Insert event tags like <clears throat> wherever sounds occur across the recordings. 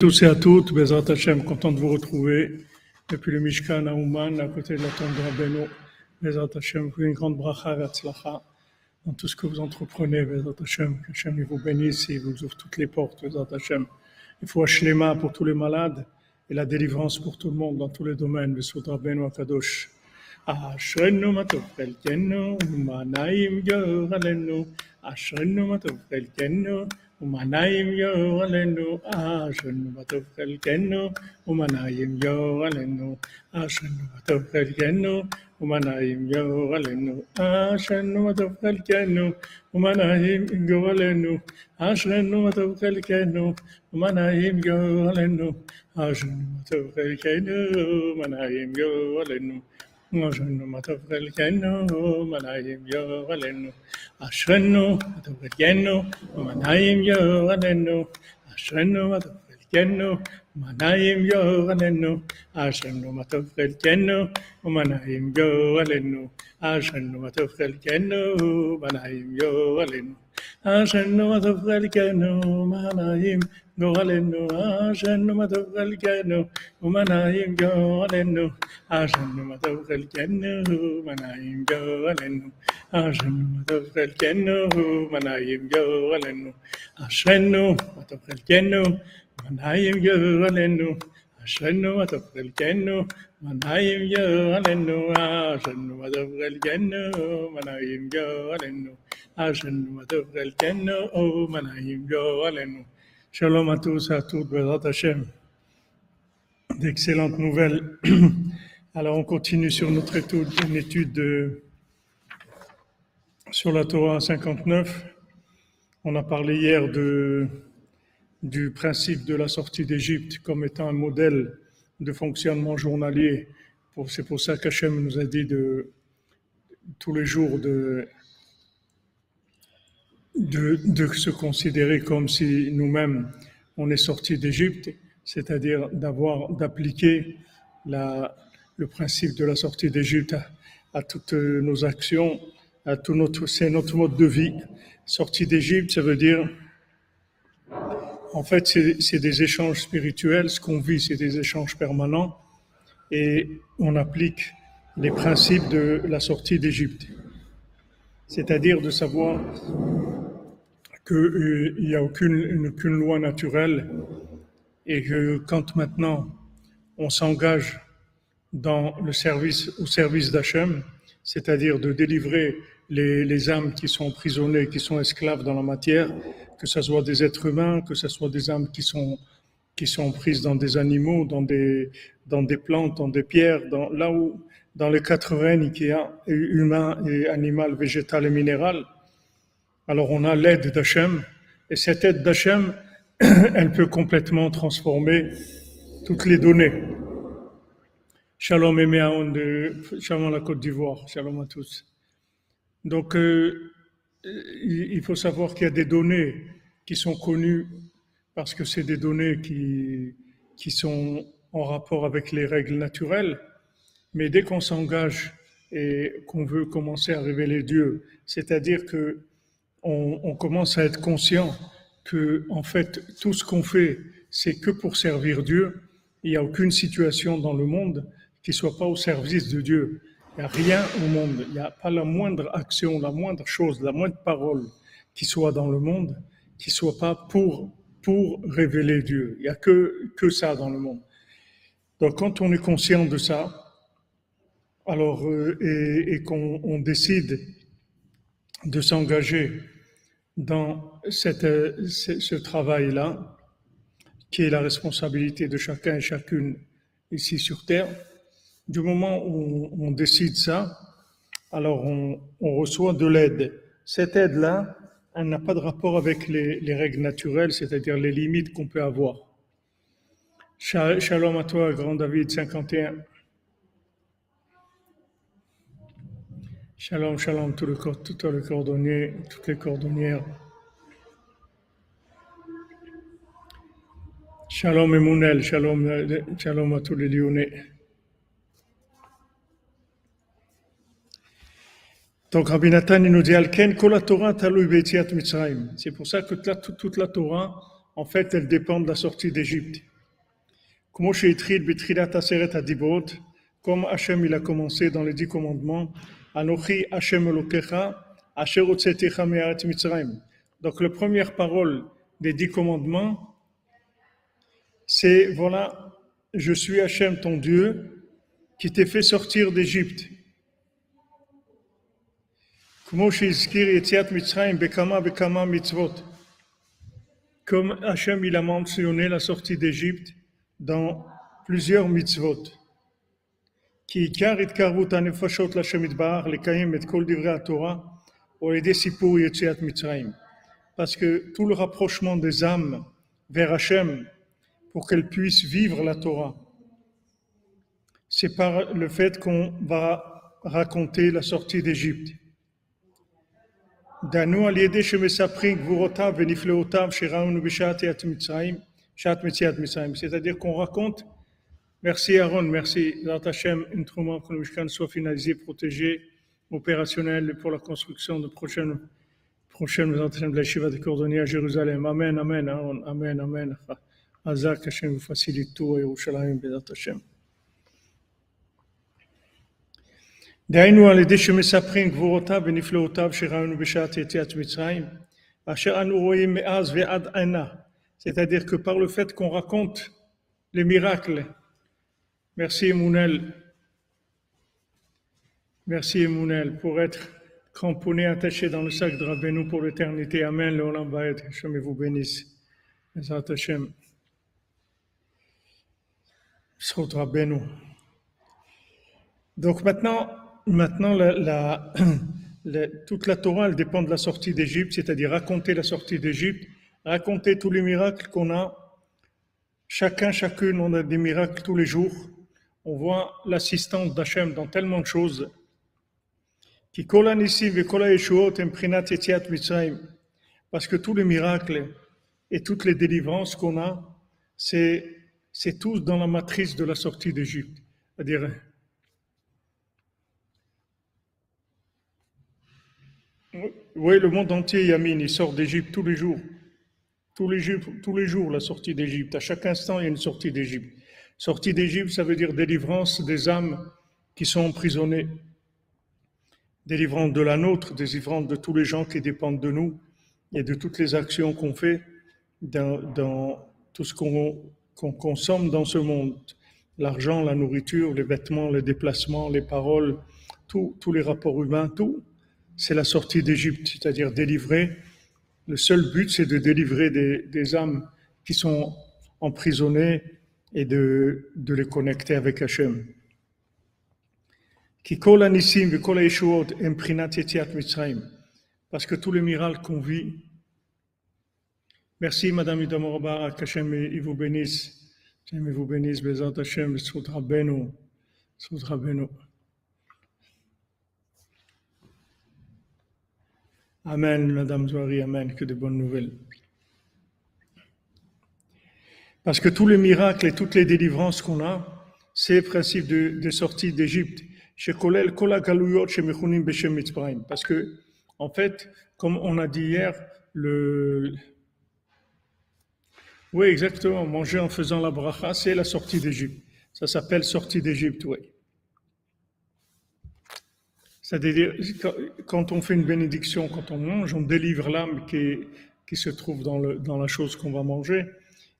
tous et à toutes, Bezrat Hashem, content de vous retrouver depuis le Mishkan à Ouman, à côté de la tombe de Rabbeinu. Bezrat Hashem, vous une grande bracha et atzlacha dans tout ce que vous entreprenez, Bezrat Hashem. Que Hashem vous bénisse et vous ouvre toutes les portes, Bezrat Hashem. Il faut mains pour tous les malades et la délivrance pour tout le monde dans tous les domaines, Bezrat Rabbeinu Akadosh. אשרנו מה טוב חלקנו, ומה נעים גור עלינו, אשרנו מה טוב חלקנו, ومنايم يو غلنو آسن وتبقى الجنو ومنايم يو غلنو آسن وتبقى الجنو ومنايم يو غلنو آسن وتبقى الجنو ومنايم يو غلنو آسن وتبقى الجنو ومنايم يو غلنو آسن وتبقى الجنو ومنايم يو غلنو Moshanu Matavgalyanu, Manayim Yovalenu, Ashanu Matavgalyanu, Manayim Yovalenu, Ashenu, Matavgalyanu, Manayim Yovalenu, Ashanu Matavgalyanu, Manayim Yovalenu, Ashanu Matavgalyanu, Manayim Yovalenu. אשרנו מה טוב חלקנו, ומנעים יור עלינו. אשרנו מה טוב חלקנו, ומנעים יור עלינו. אשרנו מה טוב חלקנו, ומנעים גורלנו, אשרנו מה טוב חלקנו, ומנעים גורלנו, אשרנו מה טוב חלקנו, ומנעים גורלנו, אשרנו מה טוב חלקנו, ומנעים גורלנו, אשרנו מה טוב חלקנו, ומנעים גורלנו, Shalom à tous, à toutes, D'excellentes nouvelles. <clears throat> Alors on continue sur notre étude, une étude sur la Torah 59. On a parlé hier de du principe de la sortie d'Égypte comme étant un modèle de fonctionnement journalier. C'est pour ça qu'Hachem nous a dit de tous les jours de de, se considérer comme si nous-mêmes on est sortis d'Égypte, c'est-à-dire d'avoir d'appliquer le principe de la sortie d'Égypte à, toutes nos actions, à tout notre c'est notre mode de vie. Sortie d'Égypte, ça veut dire en fait c'est des échanges spirituels. Ce qu'on vit, c'est des échanges permanents et on applique les principes de la sortie d'Égypte, c'est-à-dire de savoir qu'il euh, n'y a aucune, loi naturelle et que quand maintenant on s'engage dans le service, au service d'Hachem, c'est-à-dire de délivrer les, âmes qui sont emprisonnées, qui sont esclaves dans la matière, que ce soit des êtres humains, que ce soit des âmes qui sont, qui sont prises dans des animaux, dans des, dans des plantes, dans des pierres, dans, là où, dans les quatre règnes qu'il y a, humain et animal, végétal et minéral, alors on a l'aide d'Hachem, et cette aide d'Hachem, <clears throat> elle peut complètement transformer toutes les données. Shalom et de Shalom la Côte d'Ivoire, shalom à tous. Donc euh, il faut savoir qu'il y a des données qui sont connues parce que c'est des données qui, qui sont en rapport avec les règles naturelles, mais dès qu'on s'engage et qu'on veut commencer à révéler Dieu, c'est-à-dire que on, commence à être conscient que, en fait, tout ce qu'on fait, c'est que pour servir Dieu. Il n'y a aucune situation dans le monde qui soit pas au service de Dieu. Il n'y a rien au monde. Il n'y a pas la moindre action, la moindre chose, la moindre parole qui soit dans le monde qui soit pas pour, pour révéler Dieu. Il n'y a que, que ça dans le monde. Donc, quand on est conscient de ça, alors, euh, et, qu'on décide de s'engager dans cette, ce, travail-là, qui est la responsabilité de chacun et chacune ici sur Terre. Du moment où on décide ça, alors on, reçoit de l'aide. Cette aide-là, elle n'a pas de rapport avec les, les règles naturelles, c'est-à-dire les limites qu'on peut avoir. Shalom à toi, grand David 51. Shalom, shalom, tout le, tout le cordonnier, toutes les cordonnières. Shalom Emounel, shalom, shalom à tous les Lyonnais. Donc Rabbi Nathan il nous dit Alken Torah C'est pour ça que toute la Torah, en fait, elle dépend de la sortie d'Égypte. Comme Hachem il a commencé dans les dix commandements, Anochi Hachem Elokecha, Asher Mitzrayim. Donc la première parole des dix commandements, c'est voilà, je suis Hachem ton Dieu qui t'ai fait sortir d'Égypte. Comme Hachem il a mentionné la sortie d'Égypte dans plusieurs mitzvot. Qui it karvut anefashot l'Hashem itbar lekayim et kol divrei Torah ou aider sipur yetziat mitzrayim. Parce que tout le rapprochement des âmes vers Hachem pour qu'elles puissent vivre la Torah, c'est par le fait qu'on va raconter la sortie d'Égypte. דענו על ידי שמספרים גבורותיו ונפלאותיו שראונו בשעת מצרים c'est-à-dire qu'on raconte, merci Aaron, merci Hashem, instrument que le Mishkan soit finalisé, protégé, opérationnel pour la construction de prochaines prochaine de la Shiva de Cordonnier à Jérusalem. Amen, Amen, Aaron, Amen, Amen. Azak Hashem vous facilite tout à Yerushalayim, Bézat Hashem. דהיינו על ידי שמספרים גבורותיו ונפלאותיו שראינו בשעת יציאת מצרים, אשר אנו רואים מאז ועד ענה c'est-à-dire que par le fait qu'on raconte les miracles, merci Emounel, merci Emounel, pour être cramponné, attaché dans le sac de Rabbeinu pour l'éternité. Amen, le Olam Baed, Hashem vous bénisse. Hashem. Donc maintenant, maintenant <clears throat> toute la Torah, elle dépend de la sortie d'Égypte, c'est-à-dire raconter la sortie d'Égypte raconter tous les miracles qu'on a. Chacun, chacune, on a des miracles tous les jours. On voit l'assistance d'Hachem dans tellement de choses. Parce que tous les miracles et toutes les délivrances qu'on a, c'est tous dans la matrice de la sortie d'Égypte. C'est-à-dire, oui, le monde entier, Yamin, il sort d'Égypte tous les jours. Tous les, jours, tous les jours, la sortie d'Égypte. À chaque instant, il y a une sortie d'Égypte. Sortie d'Égypte, ça veut dire délivrance des âmes qui sont emprisonnées. Délivrance de la nôtre, délivrance de tous les gens qui dépendent de nous et de toutes les actions qu'on fait dans, tout ce qu'on consomme dans ce monde. L'argent, la nourriture, les vêtements, les déplacements, les paroles, tous les rapports humains, tout, c'est la sortie d'Égypte, c'est-à-dire délivrer le seul but, c'est de délivrer des, âmes qui sont emprisonnées et de, les connecter avec Hachem. Parce que tous les miracles qu'on vit, merci Madame Idamorba, qu'Hachem il vous bénisse, Hachem vous bénisse, Bezat Hachem, Soudra Beno, Soudra Beno. Amen, Madame Zouari, Amen, que de bonnes nouvelles. Parce que tous les miracles et toutes les délivrances qu'on a, c'est le principe de, sortie d'Égypte. Parce que, en fait, comme on a dit hier, le. Oui, exactement, manger en faisant la bracha, c'est la sortie d'Égypte. Ça s'appelle sortie d'Égypte, oui. C'est-à-dire, quand on fait une bénédiction, quand on mange, on délivre l'âme qui, se trouve dans, la chose qu'on va manger,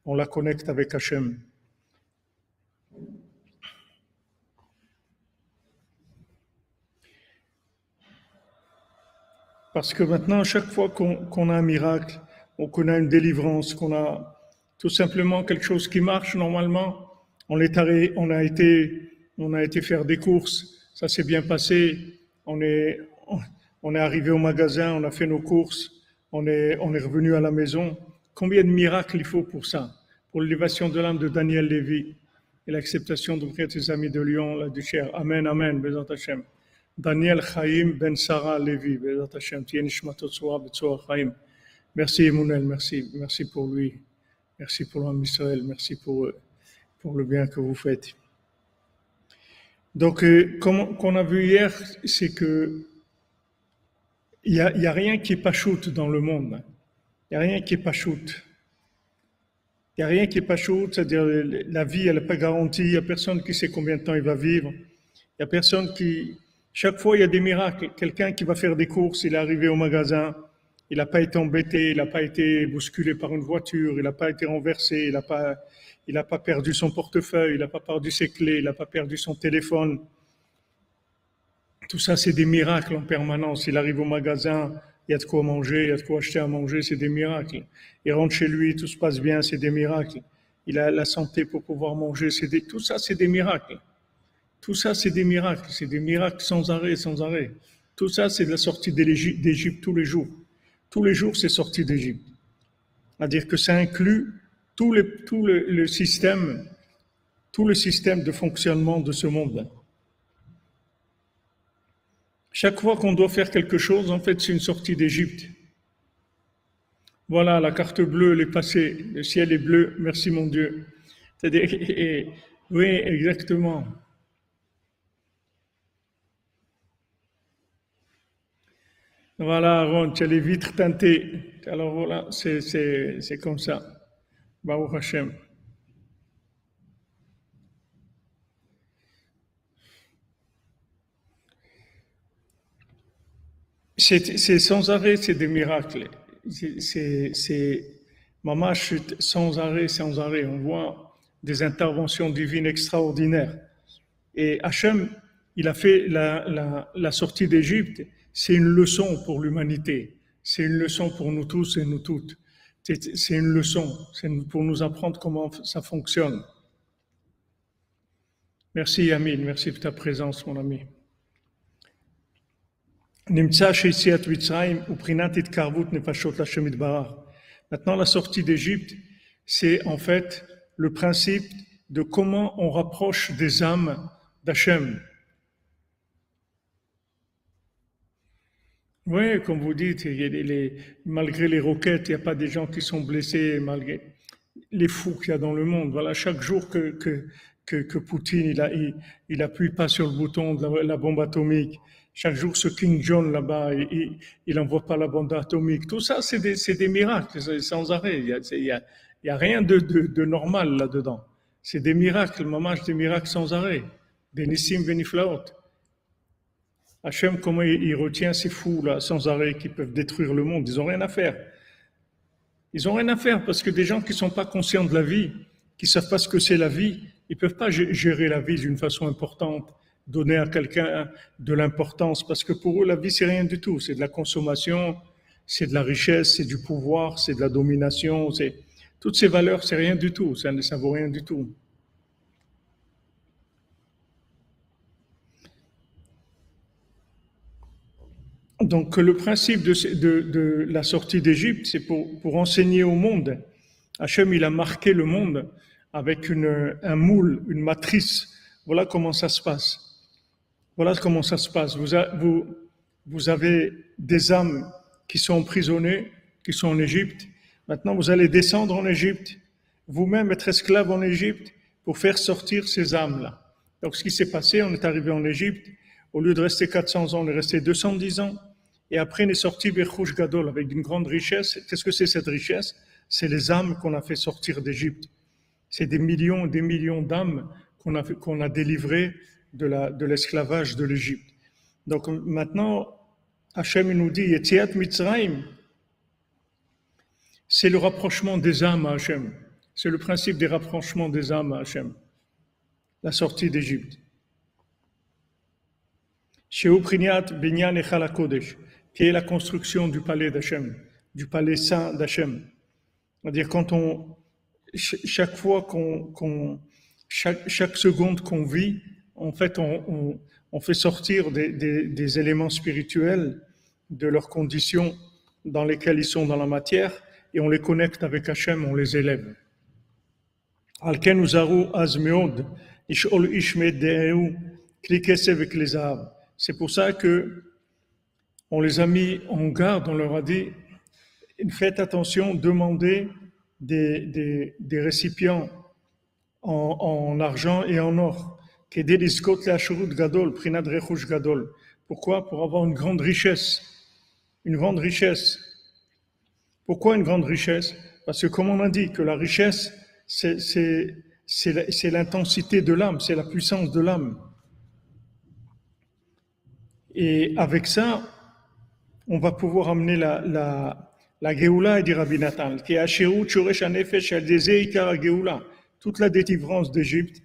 on la connecte avec Hachem. Parce que maintenant, chaque fois qu'on a un miracle, qu'on a une délivrance, qu'on a tout simplement quelque chose qui marche normalement, on, est a été, on a été faire des courses, ça s'est bien passé, on est, on est arrivé au magasin, on a fait nos courses, on est, on est revenu à la maison. Combien de miracles il faut pour ça? Pour l'élévation de l'âme de Daniel Lévy et l'acceptation d'ouvrir tes amis de Lyon, la duchère. Amen, Amen, Hashem. Daniel Chaim Ben Sarah Lévy, Hashem. Chaim. Merci Emmanuel, merci, merci pour lui. Merci pour l'homme Israël, merci pour, pour le bien que vous faites. Donc, euh, comme qu'on a vu hier, c'est que il n'y a, rien qui est pas shoot dans le monde. Il n'y a rien qui est pas shoot. Il n'y a rien qui est pas chaud, c'est-à-dire la vie, elle n'est pas garantie. Il n'y a personne qui sait combien de temps il va vivre. Il n'y a personne qui. Chaque fois, il y a des miracles. Quelqu'un qui va faire des courses, il est arrivé au magasin, il n'a pas été embêté, il n'a pas été bousculé par une voiture, il n'a pas été renversé, il n'a pas, il n'a pas perdu son portefeuille, il n'a pas perdu ses clés, il n'a pas perdu son téléphone. Tout ça, c'est des miracles en permanence. Il arrive au magasin, il y a de quoi manger, il y a de quoi acheter à manger, c'est des miracles. Il rentre chez lui, tout se passe bien, c'est des miracles. Il a la santé pour pouvoir manger, c'est des, tout ça, c'est des miracles. Tout ça, c'est des miracles, c'est des miracles sans arrêt, sans arrêt. Tout ça, c'est de la sortie d'Égypte tous les jours. Tous les jours, c'est sorti d'Égypte. C'est-à-dire que ça inclut tout, le, tout le, système, tout le système de fonctionnement de ce monde. Chaque fois qu'on doit faire quelque chose, en fait, c'est une sortie d'Égypte. Voilà, la carte bleue, elle est passée. Le ciel est bleu. Merci, mon Dieu. <laughs> oui, exactement. Voilà, Ron, tu as les vitres teintées. Alors voilà, c'est comme ça. Baruch Hashem. C'est sans arrêt, c'est des miracles. C'est mamash sans arrêt, sans arrêt. On voit des interventions divines extraordinaires. Et Hachem, il a fait la, sortie d'Égypte. C'est une leçon pour l'humanité. C'est une leçon pour nous tous et nous toutes. C'est une leçon. C'est pour nous apprendre comment ça fonctionne. Merci Yamine, merci de ta présence, mon ami. Maintenant, la sortie d'Égypte, c'est en fait le principe de comment on rapproche des âmes d'Hachem. Oui, comme vous dites, malgré les roquettes, il n'y a pas des gens qui sont blessés, malgré les fous qu'il y a dans le monde. Voilà, chaque jour que, que, Poutine il, a, il, appuie pas sur le bouton de la bombe atomique, chaque jour, ce King John là-bas, il n'envoie pas la bombe atomique. Tout ça, c'est des, des, miracles sans arrêt. Il n'y a, a, rien de, de, normal là-dedans. C'est des miracles, mamage des miracles sans arrêt. Benissim Beniflaot. Hachem, comment il, retient ces fous là sans arrêt qui peuvent détruire le monde? Ils n'ont rien à faire. Ils n'ont rien à faire parce que des gens qui ne sont pas conscients de la vie, qui ne savent pas ce que c'est la vie, ils ne peuvent pas gérer la vie d'une façon importante donner à quelqu'un de l'importance, parce que pour eux, la vie, c'est rien du tout. C'est de la consommation, c'est de la richesse, c'est du pouvoir, c'est de la domination, c'est toutes ces valeurs, c'est rien du tout. Ça ne vaut rien du tout. Donc le principe de, de, de la sortie d'Égypte, c'est pour, pour enseigner au monde. Hachem, il a marqué le monde avec une, un moule, une matrice. Voilà comment ça se passe. Voilà comment ça se passe. Vous, vous, vous avez des âmes qui sont emprisonnées, qui sont en Égypte. Maintenant, vous allez descendre en Égypte, vous-même être esclave en Égypte pour faire sortir ces âmes-là. Donc, ce qui s'est passé, on est arrivé en Égypte. Au lieu de rester 400 ans, on est resté 210 ans. Et après, on est sorti vers Gadol avec une grande richesse. Qu'est-ce que c'est cette richesse? C'est les âmes qu'on a fait sortir d'Égypte. C'est des millions et des millions d'âmes qu'on a, qu'on a délivrées de l'esclavage de l'Égypte. Donc maintenant, Hachem nous dit, Mitzrayim, c'est le rapprochement des âmes à Hachem. C'est le principe des rapprochements des âmes à Hachem. La sortie d'Égypte. Sheupriniat Binyan Echalakodesh, qui est la construction du palais d'Hachem, du palais saint d'Hachem. C'est-à-dire quand on, chaque fois qu'on, chaque, chaque seconde qu'on vit, en fait, on, fait sortir des, éléments spirituels de leurs conditions dans lesquelles ils sont dans la matière et on les connecte avec Hachem, on les élève. C'est pour ça que on les a mis en garde, on leur a dit, faites attention, demandez des, récipients en argent et en or pourquoi? Pour avoir une grande richesse. Une grande richesse. Pourquoi une grande richesse? Parce que comme on a dit que la richesse, c'est l'intensité de l'âme, c'est la puissance de l'âme. Et avec ça, on va pouvoir amener la, la, la Géoula, dit Rabbi Nathan, qui est Toute la délivrance d'Égypte,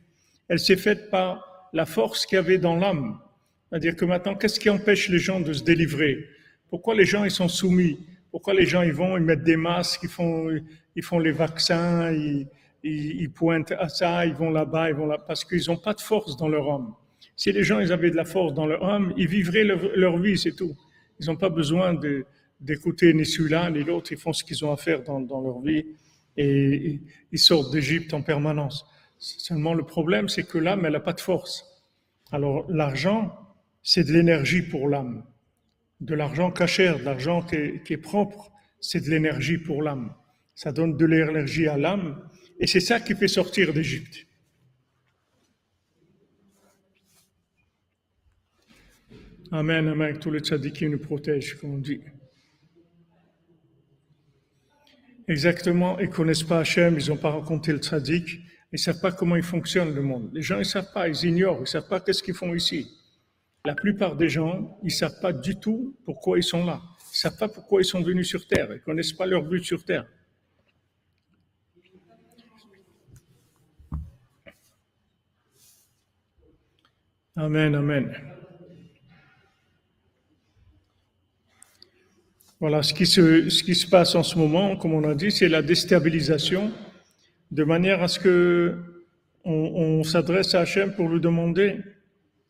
elle s'est faite par la force qu'il y avait dans l'âme. C'est-à-dire que maintenant, qu'est-ce qui empêche les gens de se délivrer? Pourquoi les gens ils sont soumis? Pourquoi les gens ils vont, ils mettent des masques, ils font, ils font les vaccins, ils, ils, pointent à ça, ils vont là-bas, ils vont là parce qu'ils n'ont pas de force dans leur âme. Si les gens ils avaient de la force dans leur âme, ils vivraient leur, vie, c'est tout. Ils n'ont pas besoin d'écouter ni celui-là ni l'autre. Ils font ce qu'ils ont à faire dans, leur vie et ils sortent d'Égypte en permanence. Seulement le problème, c'est que l'âme, elle n'a pas de force. Alors l'argent, c'est de l'énergie pour l'âme. De l'argent cachère, de l'argent qui, qui est propre, c'est de l'énergie pour l'âme. Ça donne de l'énergie à l'âme et c'est ça qui fait sortir d'Égypte. Amen, amen, que tous les tzadikim nous protègent, comme on dit. Exactement, ils ne connaissent pas Hachem, ils n'ont pas rencontré le tzadik, ils ne savent pas comment il fonctionne le monde. Les gens, ils savent pas, ils ignorent, ils ne savent pas qu'est-ce qu'ils font ici. La plupart des gens, ils ne savent pas du tout pourquoi ils sont là. Ils ne savent pas pourquoi ils sont venus sur Terre. Ils ne connaissent pas leur but sur Terre. Amen, amen. Voilà, ce qui, se, ce qui se passe en ce moment, comme on a dit, c'est la déstabilisation, de manière à ce que on, s'adresse à Hachem pour lui demander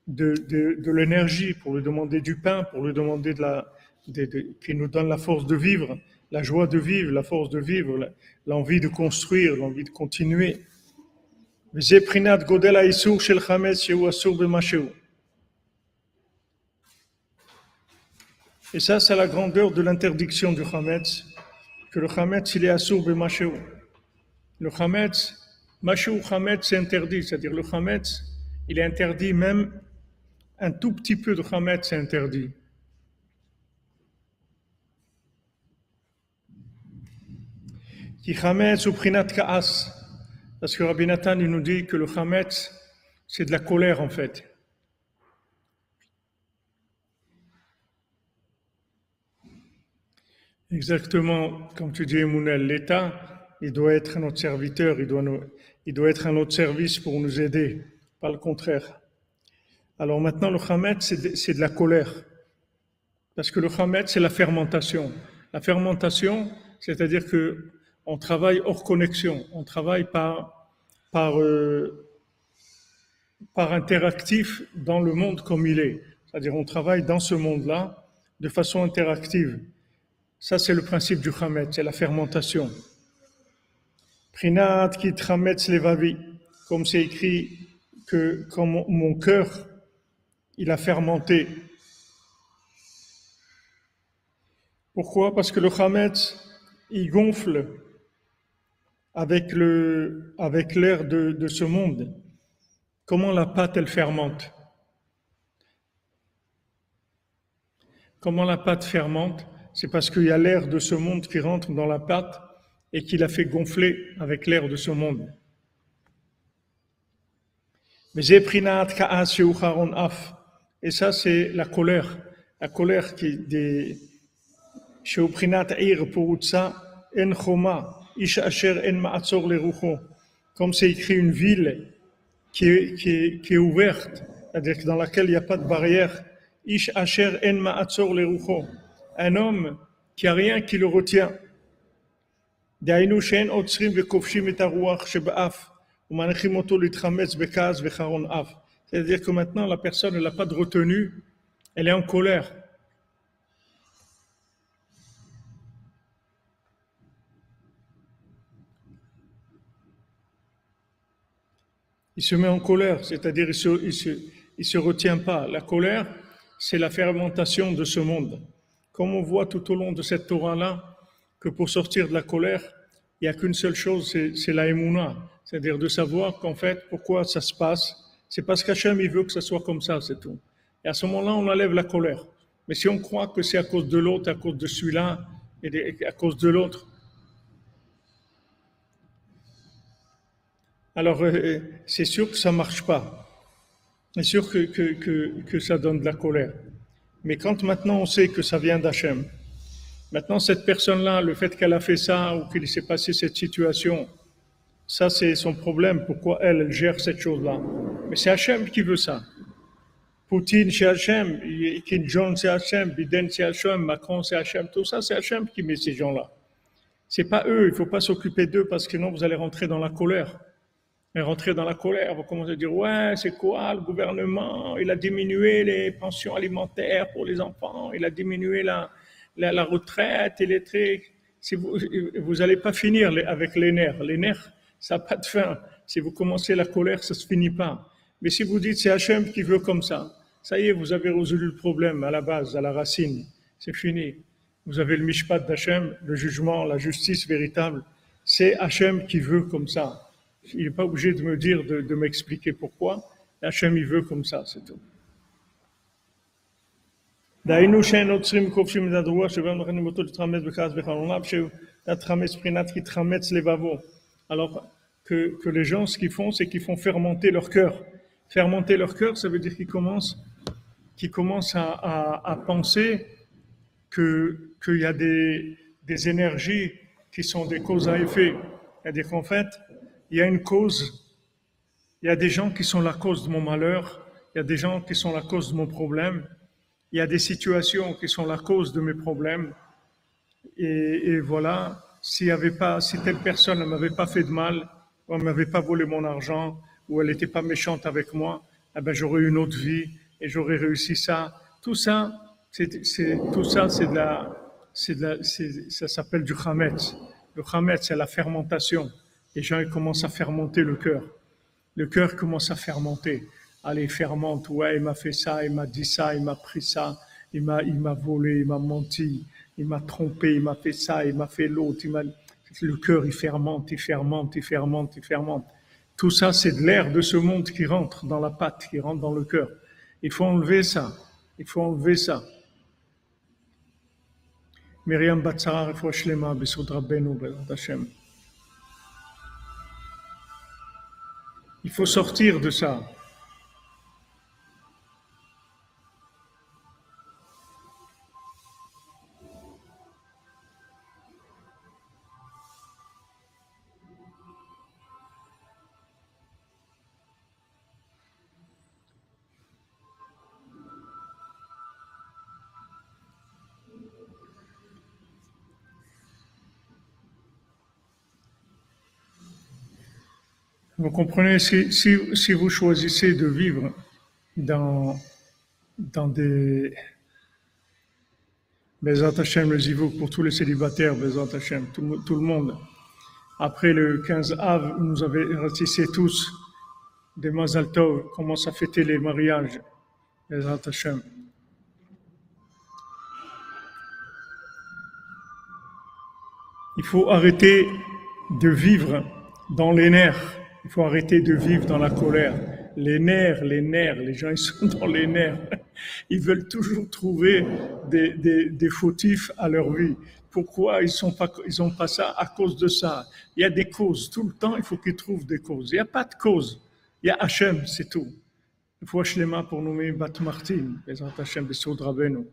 de, de, l'énergie, pour lui demander du pain, pour lui demander de la, de, qu'il nous donne la force de vivre, la joie de vivre, la force de vivre, l'envie de construire, l'envie de continuer. Et ça, c'est la grandeur de l'interdiction du Hametz, que le Hametz, il est Asur B'Mashéou. Le Hametz, Mashéou Hametz, c'est interdit, c'est-à-dire le Hametz, il est interdit même un tout petit peu de Hametz, c'est interdit. Qui Hametz ou Prinat Ka'as, parce que Rabbi Nathan, il nous dit que le Hametz, c'est de la colère en fait. Exactement, comme tu dis, Mounel, l'État, il doit être notre serviteur, il doit, être à notre service pour nous aider, pas le contraire. Alors maintenant, le Hametz, c'est de, la colère. Parce que le Hametz, c'est la fermentation. La fermentation, c'est-à-dire que on travaille hors connexion, on travaille par, par, euh, par interactif dans le monde comme il est. C'est-à-dire on travaille dans ce monde-là de façon interactive. Ça, c'est le principe du Hamet, c'est la fermentation. Prinat qui trametz levavi, comme c'est écrit que comme mon cœur, il a fermenté. Pourquoi? Parce que le Hametz, il gonfle avec le, avec l'air de, de ce monde. Comment la pâte, elle fermente? Comment la pâte fermente? C'est parce qu'il y a l'air de ce monde qui rentre dans la pâte et qui la fait gonfler avec l'air de ce monde. Et ça, c'est la colère. La colère qui des Comme c'est écrit une ville qui est, qui qui ouverte, c'est-à-dire dans laquelle il n'y a pas de barrière. Ish Asher En Ma'atzor un homme qui a rien qui le retient. C'est-à-dire que maintenant, la personne n'a pas de retenue, elle est en colère. Il se met en colère, c'est-à-dire il ne se, il se, il se retient pas. La colère, c'est la fermentation de ce monde. Comme on voit tout au long de cette Torah-là, que pour sortir de la colère, il n'y a qu'une seule chose, c'est la émouna. C'est-à-dire de savoir qu'en fait, pourquoi ça se passe, c'est parce qu'Hachem, il veut que ça soit comme ça, c'est tout. Et à ce moment-là, on enlève la colère. Mais si on croit que c'est à cause de l'autre, à cause de celui-là, et à cause de l'autre, alors euh, c'est sûr que ça marche pas. C'est sûr que, ça donne de la colère. Mais quand maintenant on sait que ça vient d'Hachem, maintenant cette personne-là, le fait qu'elle a fait ça ou qu'il s'est passé cette situation, ça c'est son problème. Pourquoi elle, gère cette chose-là Mais c'est Hachem qui veut ça. Poutine, c'est Hachem. Kim Jong, c'est Hachem. Biden, c'est Hachem. Macron, c'est Hachem. Tout ça, c'est Hachem qui met ces gens-là. C'est pas eux. Il faut pas s'occuper d'eux parce que sinon vous allez rentrer dans la colère et rentrer dans la colère, vous commencez à dire ouais, c'est quoi le gouvernement? Il a diminué les pensions alimentaires pour les enfants, il a diminué la, la, retraite électrique. Si vous vous n'allez pas finir avec les nerfs. Les nerfs, ça n'a pas de fin. Si vous commencez la colère, ça se finit pas. Mais si vous dites c'est Hachem qui veut comme ça, ça y est, vous avez résolu le problème à la base, à la racine. C'est fini. Vous avez le mishpat d'Hachem, le jugement, la justice véritable. C'est Hachem qui veut comme ça. Il n'est pas obligé de me dire, de, m'expliquer pourquoi. Hachem, il veut comme ça, c'est tout. Alors que, que les gens, ce qu'ils font, c'est qu'ils font fermenter leur cœur. Fermenter leur cœur, ça veut dire qu'ils commencent, qu'ils commencent à, à, à penser qu'il y a des, des énergies qui sont des causes à effet. C'est-à-dire qu'en fait, il y a une cause, il y a des gens qui sont la cause de mon malheur, il y a des gens qui sont la cause de mon problème, il y a des situations qui sont la cause de mes problèmes. Et, voilà, si telle personne ne m'avait pas fait de mal, ou ne m'avait pas volé mon argent, ou elle n'était pas méchante avec moi, eh ben j'aurais eu une autre vie et j'aurais réussi ça. Tout ça, tout ça, c'est de la, ça s'appelle du chametz. Le chametz, c'est la fermentation les gens ils commencent à fermenter le cœur. Le cœur commence à fermenter. Allez, fermente, ouais, il m'a fait ça, il m'a dit ça, il m'a pris ça, il m'a, il m'a volé, il m'a menti, il m'a trompé, il m'a fait ça, il m'a fait l'autre, il. Le cœur, il fermente, il fermente, il fermente, il fermente. Tout ça, c'est de l'air de ce monde qui rentre dans la pâte, qui rentre dans le cœur. Il faut enlever ça. Il faut enlever ça. Myriam Batsara, Refouachlema, Besod Rabbeinu, Hashem. Il faut sortir de ça. Vous comprenez, si, si, vous choisissez de vivre dans, dans des. Bezat Hashem, le Zivouk, pour tous les célibataires, Bezat Hashem, tout, tout, le monde. Après le 15 av, nous avez ratissé tous des Mazal Tov, commence à fêter les mariages, Bezat Hashem. Il faut arrêter de vivre dans les nerfs il faut arrêter de vivre dans la colère. Les nerfs, les nerfs, les gens ils sont dans les nerfs. Ils veulent toujours trouver des, des, fautifs à leur vie. Pourquoi ils sont pas, pas ça? À cause de ça. Il y a des causes. Tout le temps, il faut qu'ils trouvent des causes. Il n'y a pas de cause. Il y a Hachem, c'est tout. Il faut mains pour nommer Bat Martin, les Hachem, Besod Rabbeinu.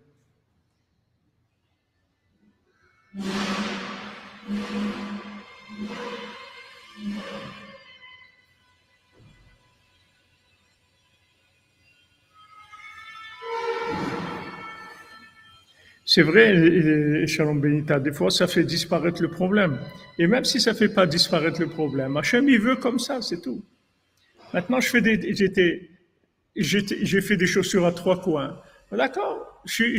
C'est vrai, Shalom Benita, des fois ça fait disparaître le problème. Et même si ça fait pas disparaître le problème, Hachem il veut comme ça, c'est tout. Maintenant, je fais des, j'étais, j'ai fait des chaussures à trois coins. D'accord, je,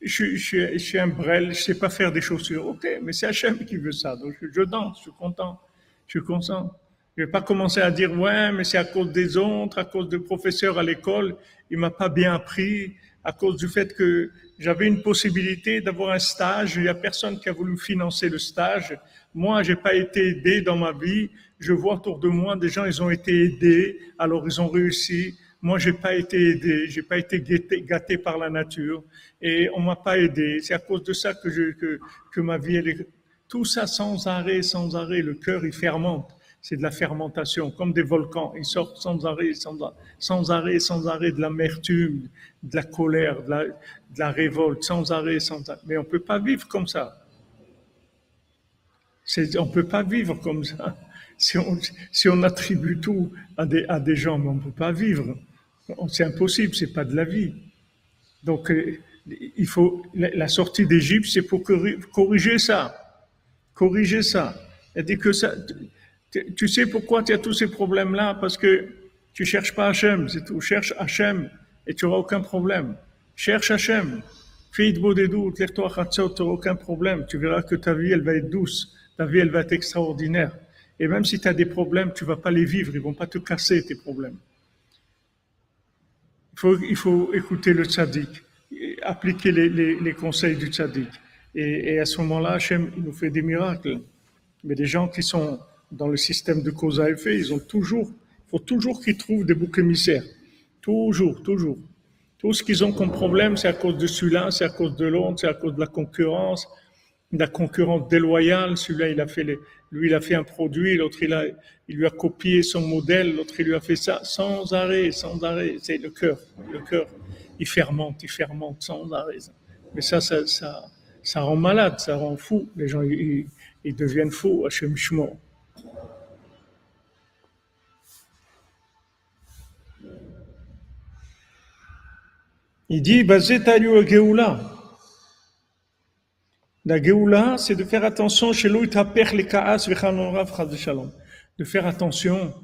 je, suis un brel, je sais pas faire des chaussures. Ok, mais c'est Hachem qui veut ça. Donc je danse, je suis content, je suis content. Je vais pas commencer à dire ouais, mais c'est à cause des autres, à cause du professeur à l'école, il m'a pas bien appris, à cause du fait que j'avais une possibilité d'avoir un stage. Il n'y a personne qui a voulu financer le stage. Moi, j'ai pas été aidé dans ma vie. Je vois autour de moi des gens, ils ont été aidés, alors ils ont réussi. Moi, j'ai pas été aidé, j'ai pas été gâté, gâté, par la nature et on m'a pas aidé. C'est à cause de ça que je, que, que ma vie, elle est, tout ça sans arrêt, sans arrêt. Le cœur, il fermente. C'est de la fermentation, comme des volcans. Ils sortent sans arrêt, sans, arrêt, sans arrêt de l'amertume, de la colère, de la, révolte, sans arrêt, sans arrêt. Mais on ne peut pas vivre comme ça. On ne peut pas vivre comme ça. <laughs> Si on, attribue tout à des, gens, mais on ne peut pas vivre. C'est impossible, c'est pas de la vie. Donc, euh, il faut, la sortie d'Égypte, c'est pour corriger ça. Corriger ça. Elle dit que ça, tu sais pourquoi tu as tous ces problèmes-là? Parce que tu cherches pas Hachem, c'est tout. Cherche Hachem et tu n'auras aucun problème. Cherche Hachem. Fais de doutes, lève-toi tu n'auras aucun problème. Tu verras que ta vie, elle va être douce. Ta vie, elle va être extraordinaire. Et même si tu as des problèmes, tu vas pas les vivre. Ils vont pas te casser, tes problèmes. Il faut, écouter le tzaddik appliquer les, les, conseils du tzaddik. Et, et à ce moment-là, Hachem il nous fait des miracles. Mais des gens qui sont dans le système de cause à effet, ils ont toujours, il faut toujours qu'ils trouvent des boucs émissaires. Toujours, toujours. Tout ce qu'ils ont comme problème, c'est à cause de celui-là, c'est à cause de l'autre, c'est à cause de la concurrence, de la concurrence déloyale. Celui-là, il a fait les, lui, il a fait un produit, l'autre, il a, il lui a copié son modèle, l'autre, il lui a fait ça sans arrêt, sans arrêt. C'est le cœur, le cœur il fermente, il fermente sans arrêt. Mais ça, ça, ça, ça rend malade, ça rend fou. Les gens, ils, ils deviennent fous, Hachem Shmo. Il dit, la La Géoula, c'est de faire attention chez les de faire attention,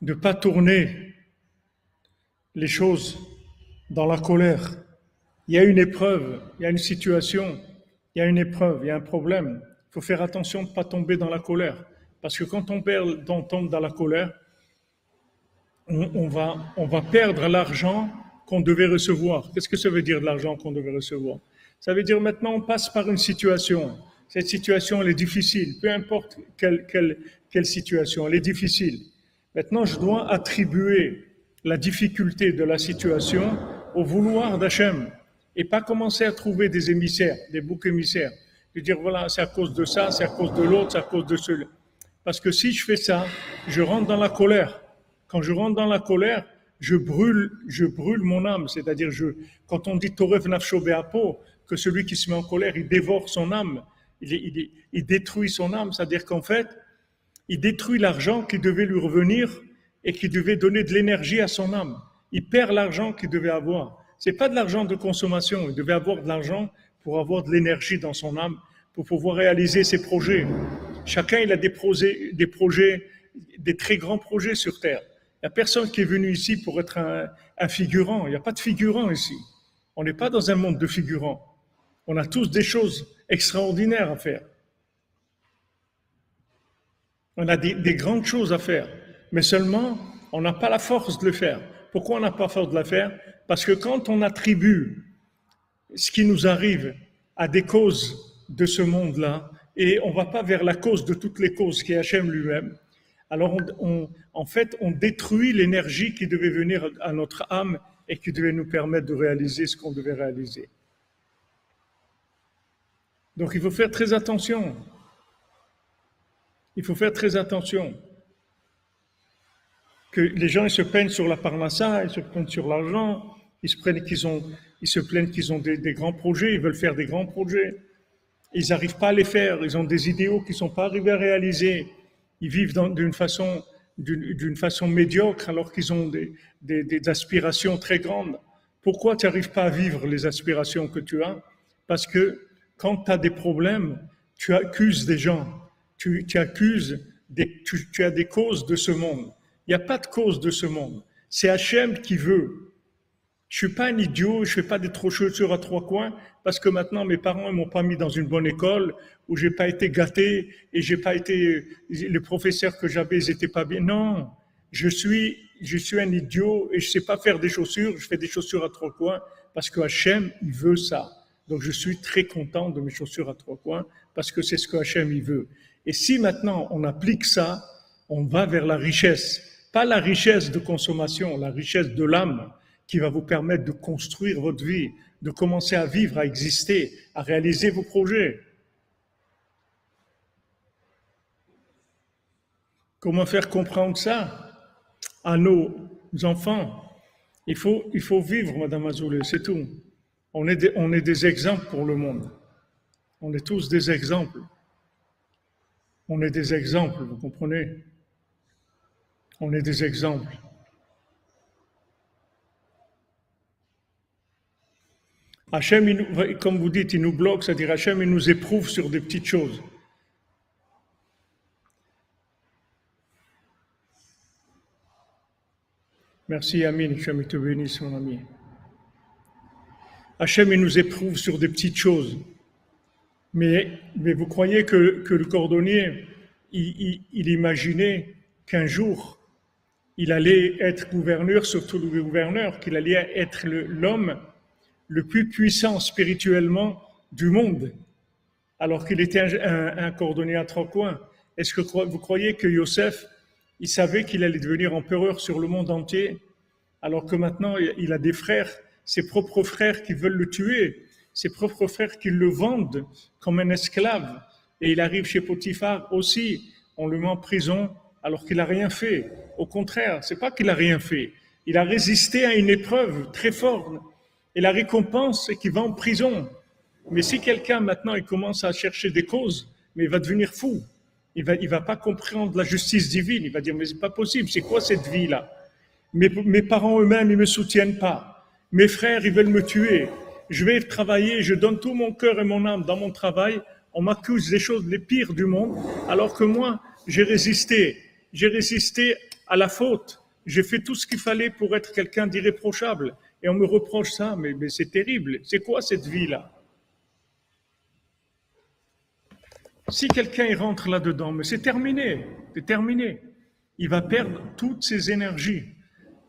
de ne pas tourner les choses dans la colère. Il y a une épreuve, il y a une situation, il y a une épreuve, il y a un problème. Il faut faire attention de ne pas tomber dans la colère. Parce que quand on tombe dans la colère, on, va, on va perdre l'argent qu'on devait recevoir. Qu'est-ce que ça veut dire l'argent qu'on devait recevoir? Ça veut dire maintenant on passe par une situation. Cette situation, elle est difficile. Peu importe quelle, quelle, quelle situation, elle est difficile. Maintenant, je dois attribuer la difficulté de la situation au vouloir d'Hachem et pas commencer à trouver des émissaires, des boucs émissaires. De dire voilà, c'est à cause de ça, c'est à cause de l'autre, c'est à cause de celui. Parce que si je fais ça, je rentre dans la colère. Quand je rentre dans la colère, je brûle, je brûle mon âme. C'est-à-dire, je, quand on dit Torev Nafsho Beapo, que celui qui se met en colère, il dévore son âme, il, détruit son âme. C'est-à-dire qu'en fait, il détruit l'argent qui devait lui revenir et qui devait donner de l'énergie à son âme il perd l'argent qu'il devait avoir. C'est pas de l'argent de consommation. Il devait avoir de l'argent pour avoir de l'énergie dans son âme, pour pouvoir réaliser ses projets. Chacun, il a des projets, des projets, des très grands projets sur Terre. Il n'y a personne qui est venu ici pour être un, figurant. Il n'y a pas de figurant ici. On n'est pas dans un monde de figurants. On a tous des choses extraordinaires à faire. On a des, des grandes choses à faire. Mais seulement, on n'a pas la force de le faire. Pourquoi on n'a pas force de la faire? Parce que quand on attribue ce qui nous arrive à des causes de ce monde-là, et on ne va pas vers la cause de toutes les causes qui est Hachem lui-même, alors en fait, on détruit l'énergie qui devait venir à notre âme et qui devait nous permettre de réaliser ce qu'on devait réaliser. Donc il faut faire très attention. Il faut faire très attention que les gens ils se plaignent sur la parnassa, ils se plaignent sur l'argent, ils se plaignent qu'ils ont, ils se plaignent qu'ils ont des, grands projets, ils veulent faire des grands projets. Ils n'arrivent pas à les faire, ils ont des idéaux qui ne sont pas arrivés à réaliser. Ils vivent d'une façon, d'une façon médiocre alors qu'ils ont des, des, aspirations très grandes. Pourquoi tu n'arrives pas à vivre les aspirations que tu as? Parce que quand tu as des problèmes, tu accuses des gens, tu, tu accuses, tu, tu as des causes de ce monde. Il n'y a pas de cause de ce monde. C'est Hachem qui veut. Je suis pas un idiot, je fais pas des trop chaussures à trois coins parce que maintenant mes parents ne m'ont pas mis dans une bonne école où j'ai pas été gâté et j'ai pas été les professeurs que j'avais ils étaient pas bien. Non, je suis je suis un idiot et je sais pas faire des chaussures, je fais des chaussures à trois coins parce que Hachem il veut ça. Donc je suis très content de mes chaussures à trois coins parce que c'est ce que Hachem il veut. Et si maintenant on applique ça, on va vers la richesse pas la richesse de consommation, la richesse de l'âme qui va vous permettre de construire votre vie, de commencer à vivre, à exister, à réaliser vos projets. Comment faire comprendre ça à nos enfants? Il faut, vivre, Madame Azoulay, c'est tout. On est des exemples pour le monde. On est tous des exemples. On est des exemples, vous comprenez? On est des exemples. Hachem, comme vous dites, il nous bloque, c'est-à-dire Hachem, il nous éprouve sur des petites choses. Merci Amin, Hachem te bénisse mon ami. Hachem il nous éprouve sur des petites choses. Mais, mais vous croyez que, que le cordonnier, il, il, imaginait qu'un jour, il allait être gouverneur, surtout le gouverneur, qu'il allait être l'homme le, plus puissant spirituellement du monde, alors qu'il était un, un, cordonnier à trois coins. Est-ce que vous croyez que Yosef, il savait qu'il allait devenir empereur sur le monde entier, alors que maintenant il a des frères, ses propres frères qui veulent le tuer, ses propres frères qui le vendent comme un esclave. Et il arrive chez Potiphar aussi, on le met en prison alors qu'il n'a rien fait. Au contraire, c'est pas qu'il a rien fait. Il a résisté à une épreuve très forte. Et la récompense, c'est qu'il va en prison. Mais si quelqu'un maintenant il commence à chercher des causes, mais il va devenir fou. Il va, il va pas comprendre la justice divine. Il va dire, mais c'est pas possible. C'est quoi cette vie-là? Mes, mes parents eux-mêmes, ils me soutiennent pas. Mes frères, ils veulent me tuer. Je vais travailler, je donne tout mon cœur et mon âme dans mon travail. On m'accuse des choses les pires du monde, alors que moi, j'ai résisté. J'ai résisté à la faute. J'ai fait tout ce qu'il fallait pour être quelqu'un d'irréprochable. Et on me reproche ça, mais, c'est terrible. C'est quoi cette vie-là? Si quelqu'un rentre là-dedans, mais c'est terminé, c'est terminé. Il va perdre toutes ses énergies.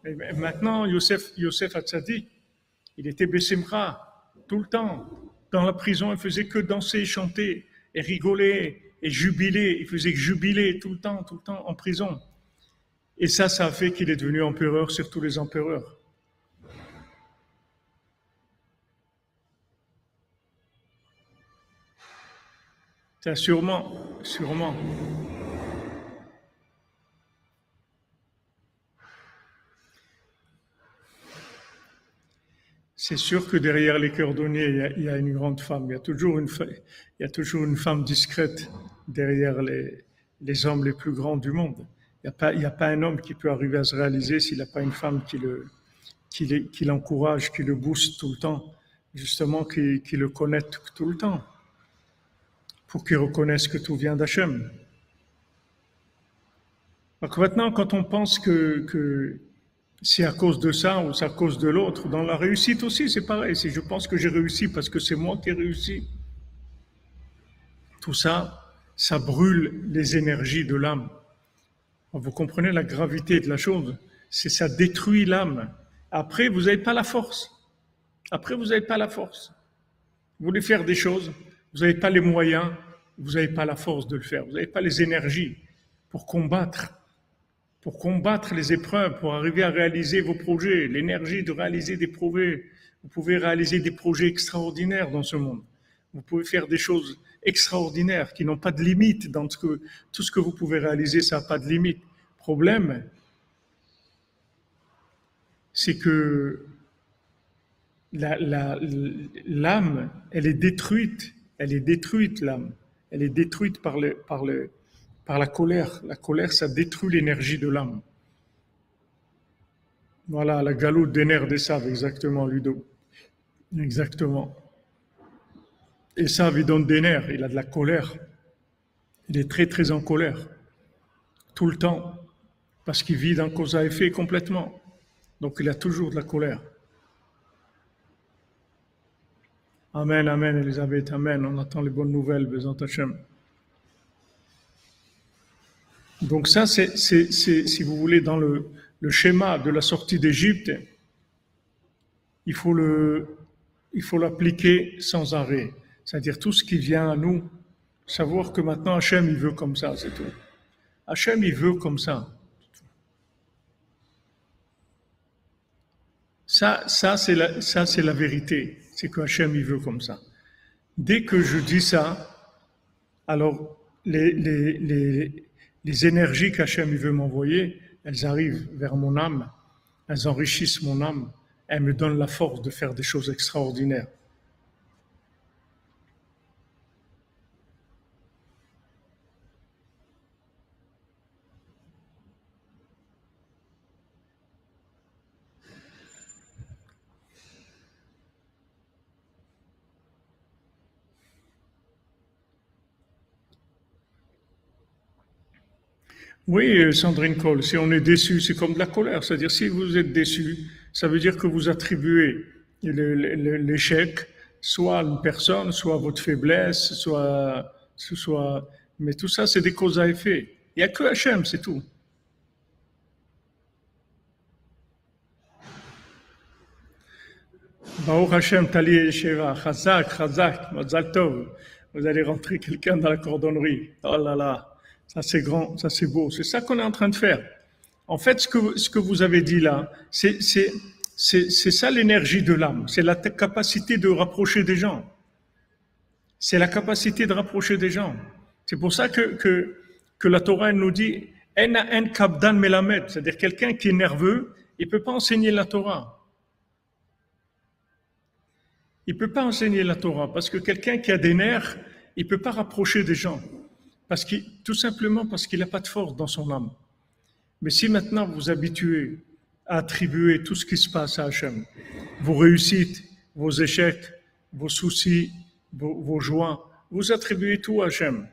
Et maintenant, Yosef, Yosef Hatzadik, il était Bessimra tout le temps. Dans la prison, il faisait que danser chanter et rigoler et jubiler. Il faisait que jubiler tout le temps, tout le temps en prison. Et ça, ça a fait qu'il est devenu empereur sur tous les empereurs. Sûrement, sûrement. C'est sûr que derrière les cordonniers, il y, a, une grande femme. Il y a toujours une, il y a toujours une femme discrète derrière les, les hommes les plus grands du monde. Il n'y a, pas, il a pas un homme qui peut arriver à se réaliser s'il n'a pas une femme qui le, qui, l'encourage, qui le booste tout le temps, justement, qui, le connecte tout le temps pour qu'ils reconnaissent que tout vient d'Hachem. Maintenant, quand on pense que, que c'est à cause de ça ou c'est à cause de l'autre, dans la réussite aussi, c'est pareil. Si je pense que j'ai réussi parce que c'est moi qui ai réussi, tout ça, ça brûle les énergies de l'âme. Vous comprenez la gravité de la chose? C'est ça détruit l'âme. Après, vous n'avez pas la force. Après, vous n'avez pas la force. Vous voulez faire des choses, vous n'avez pas les moyens, vous n'avez pas la force de le faire, vous n'avez pas les énergies pour combattre, pour combattre les épreuves, pour arriver à réaliser vos projets, l'énergie de réaliser des projets. Vous pouvez réaliser des projets extraordinaires dans ce monde. Vous pouvez faire des choses extraordinaires qui n'ont pas de limite dans ce que, tout ce que vous pouvez réaliser, ça n'a pas de limite. Problème, c'est que l'âme, elle est détruite elle est détruite, l'âme. Elle est détruite par, la colère. La colère, ça détruit l'énergie de l'âme. Voilà, la galoute des nerfs des saves, exactement, Ludo. Exactement. Et ça, il donne des nerfs, il a de la colère. Il est très, très en colère. Tout le temps. Parce qu'il vit dans cause à effet complètement. Donc il a toujours de la colère. Amen, Amen, Elisabeth, Amen. On attend les bonnes nouvelles, Bézant Hachem. Donc ça, c'est, si vous voulez, dans le, le schéma de la sortie d'Égypte, il faut le, il faut l'appliquer sans arrêt. C'est-à-dire tout ce qui vient à nous, savoir que maintenant Hachem, il veut comme ça, c'est tout. Hachem, il veut comme ça. Ça, ça c'est la, ça, c'est la vérité c'est que Hachem il veut comme ça. Dès que je dis ça, alors les, les, les, les énergies qu'Hachem veut m'envoyer, elles arrivent vers mon âme, elles enrichissent mon âme, elles me donnent la force de faire des choses extraordinaires. Oui, euh, Sandrine Cole, si on est déçu, c'est comme de la colère. C'est-à-dire, si vous êtes déçu, ça veut dire que vous attribuez l'échec soit à une personne, soit à votre faiblesse, soit, soit, mais tout ça, c'est des causes à effet. Il n'y a que Hachem, c'est tout. Baruch Hashem, Tali Sheva, Chazak, Chazak, Mazal Tov. Vous allez rentrer quelqu'un dans la cordonnerie. Oh là là. Ça c'est grand, ça c'est beau. C'est ça qu'on est en train de faire. En fait, ce que, vous avez dit là, c'est ça l'énergie de l'âme. C'est la capacité de rapprocher des gens. C'est la capacité de rapprocher des gens. C'est pour ça que, la Torah nous dit c'est-à-dire quelqu'un qui est nerveux, il peut pas enseigner la Torah. Il peut pas enseigner la Torah parce que quelqu'un qui a des nerfs, il peut pas rapprocher des gens. Parce tout simplement parce qu'il n'a pas de force dans son âme. Mais si maintenant vous vous habituez à attribuer tout ce qui se passe à Hachem, vos réussites, vos échecs, vos soucis, vos, joies, vous attribuez tout à Hachem.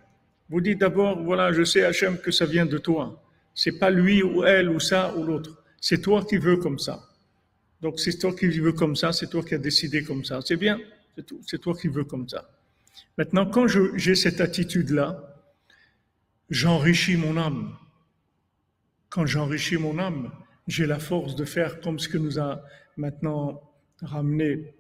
Vous dites d'abord, voilà, je sais Hachem que ça vient de toi. C'est pas lui ou elle ou ça ou l'autre. C'est toi qui veux comme ça. Donc c'est toi qui veux comme ça, c'est toi qui as décidé comme ça. C'est bien, c'est toi qui veux comme ça. Maintenant, quand j'ai cette attitude-là, j'enrichis mon âme. Quand j'enrichis mon âme, j'ai la force de faire comme ce que nous a maintenant ramené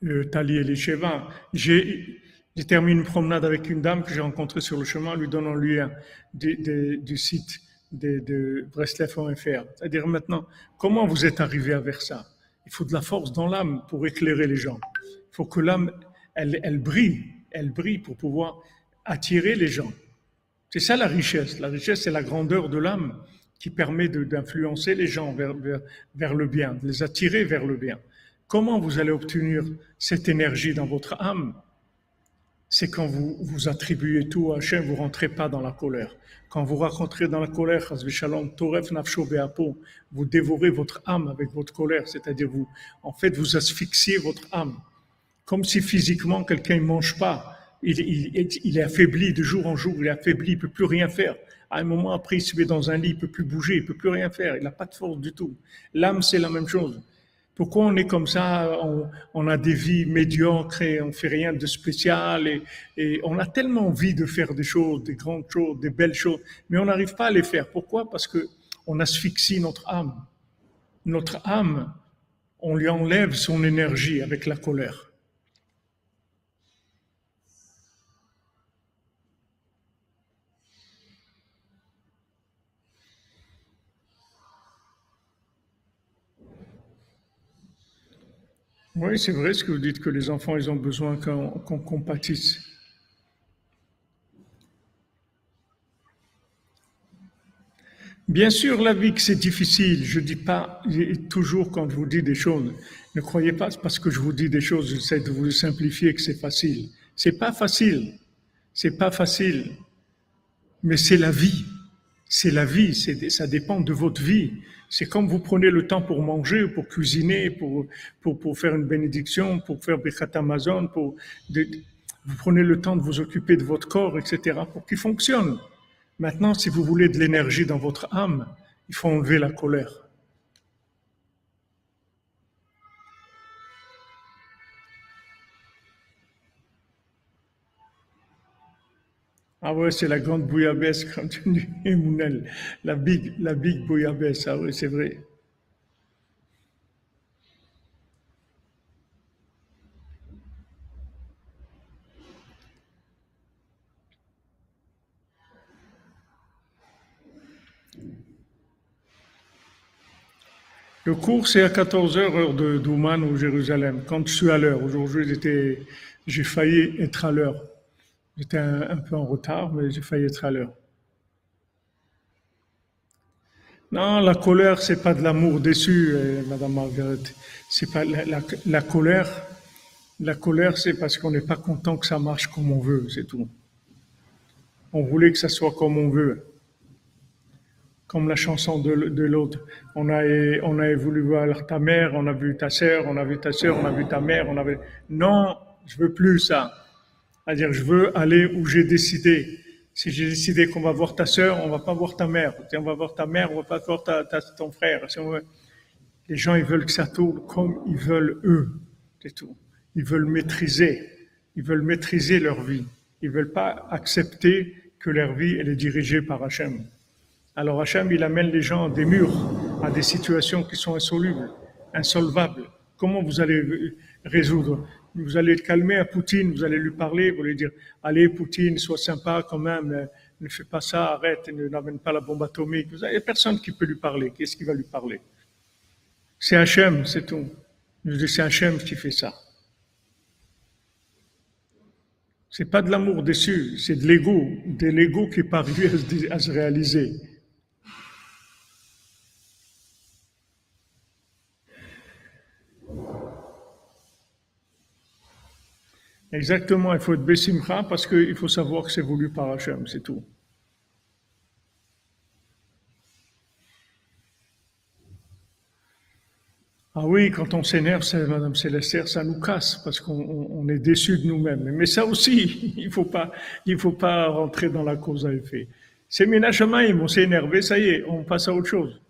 le Tali et les Chevins. J'ai terminé une promenade avec une dame que j'ai rencontrée sur le chemin, lui donnant lui un, du site de, de Breslev.fr. C'est-à-dire maintenant, comment vous êtes arrivé à vers ça Il faut de la force dans l'âme pour éclairer les gens. Il faut que l'âme, elle brille, elle brille pour pouvoir attirer les gens. C'est ça la richesse. La richesse, c'est la grandeur de l'âme qui permet d'influencer les gens vers, le bien, de les attirer vers le bien. Comment vous allez obtenir cette énergie dans votre âme? C'est quand vous, vous attribuez tout à Hachem, vous rentrez pas dans la colère. Quand vous rentrez dans la colère, vous dévorez votre âme avec votre colère, c'est-à-dire vous, en fait, vous asphyxiez votre âme. Comme si physiquement quelqu'un ne mange pas il, est affaibli de jour en jour, il est affaibli, il peut plus rien faire. À un moment après, il se met dans un lit, il peut plus bouger, il peut plus rien faire, il n'a pas de force du tout. L'âme, c'est la même chose. Pourquoi on est comme ça? On, a des vies médiocres et on fait rien de spécial et, et, on a tellement envie de faire des choses, des grandes choses, des belles choses, mais on n'arrive pas à les faire. Pourquoi? Parce que on asphyxie notre âme. Notre âme, on lui enlève son énergie avec la colère. Oui, c'est vrai ce que vous dites, que les enfants, ils ont besoin qu'on compatisse. Bien sûr, la vie, c'est difficile. Je dis pas, toujours quand je vous dis des choses, ne croyez pas parce que je vous dis des choses, j'essaie de vous simplifier que c'est facile. C'est pas facile. C'est pas facile. Mais c'est la vie. C'est la vie. Ça dépend de votre vie. C'est comme vous prenez le temps pour manger, pour cuisiner, pour, pour, pour faire une bénédiction, pour faire Birkat Amazon, pour, vous prenez le temps de vous occuper de votre corps, etc., pour qu'il fonctionne. Maintenant, si vous voulez de l'énergie dans votre âme, il faut enlever la colère. Ah ouais, c'est la grande bouillabaisse, quand tu dis la big, la big bouillabaisse, ah oui, c'est vrai. Le cours, c'est à 14h, heure de d'Ouman ou Jérusalem, quand je suis à l'heure. Aujourd'hui, j'ai failli être à l'heure. J'étais un, peu en retard, mais j'ai failli être à l'heure. Non, la colère, c'est pas de l'amour déçu, euh, Madame Margaret. C'est pas la, colère. La colère, c'est parce qu'on n'est pas content que ça marche comme on veut, c'est tout. On voulait que ça soit comme on veut. Comme la chanson de l'autre. On a, on a voulu voir ta mère, on a vu ta sœur, on a vu ta sœur, on a vu ta mère, on avait. Non, je veux plus ça. C'est-à-dire, je veux aller où j'ai décidé. Si j'ai décidé qu'on va voir ta sœur, on va pas voir ta mère. Si on va voir ta mère, on va pas voir ton frère. Les gens, ils veulent que ça tourne comme ils veulent eux. C'est tout. Ils veulent maîtriser. Ils veulent maîtriser leur vie. Ils veulent pas accepter que leur vie, elle est dirigée par Hachem. Alors Hachem, il amène les gens à des murs, à des situations qui sont insolubles, insolvables. Comment vous allez résoudre Vous allez le calmer à Poutine, vous allez lui parler, vous allez dire Allez, Poutine, sois sympa quand même, euh, ne fais pas ça, arrête, ne n'amène pas la bombe atomique. Vous avez personne qui peut lui parler. Qu'est-ce qui va lui parler? C'est Hachem, c'est tout. C'est Hachem qui fait ça. C'est pas de l'amour déçu, c'est de l'ego, de l'ego qui se, à se réaliser. Exactement, il faut être Bessimcha parce qu'il faut savoir que c'est voulu par Hachem, c'est tout. Ah oui, quand on s'énerve, Madame Célestère, ça nous casse parce qu'on on- on est déçu de nous-mêmes. Mais ça aussi, <laughs> il il faut pas rentrer dans la cause à effet. C'est Ménachemaïm, on s'est énervé, ça y est, on passe à autre chose.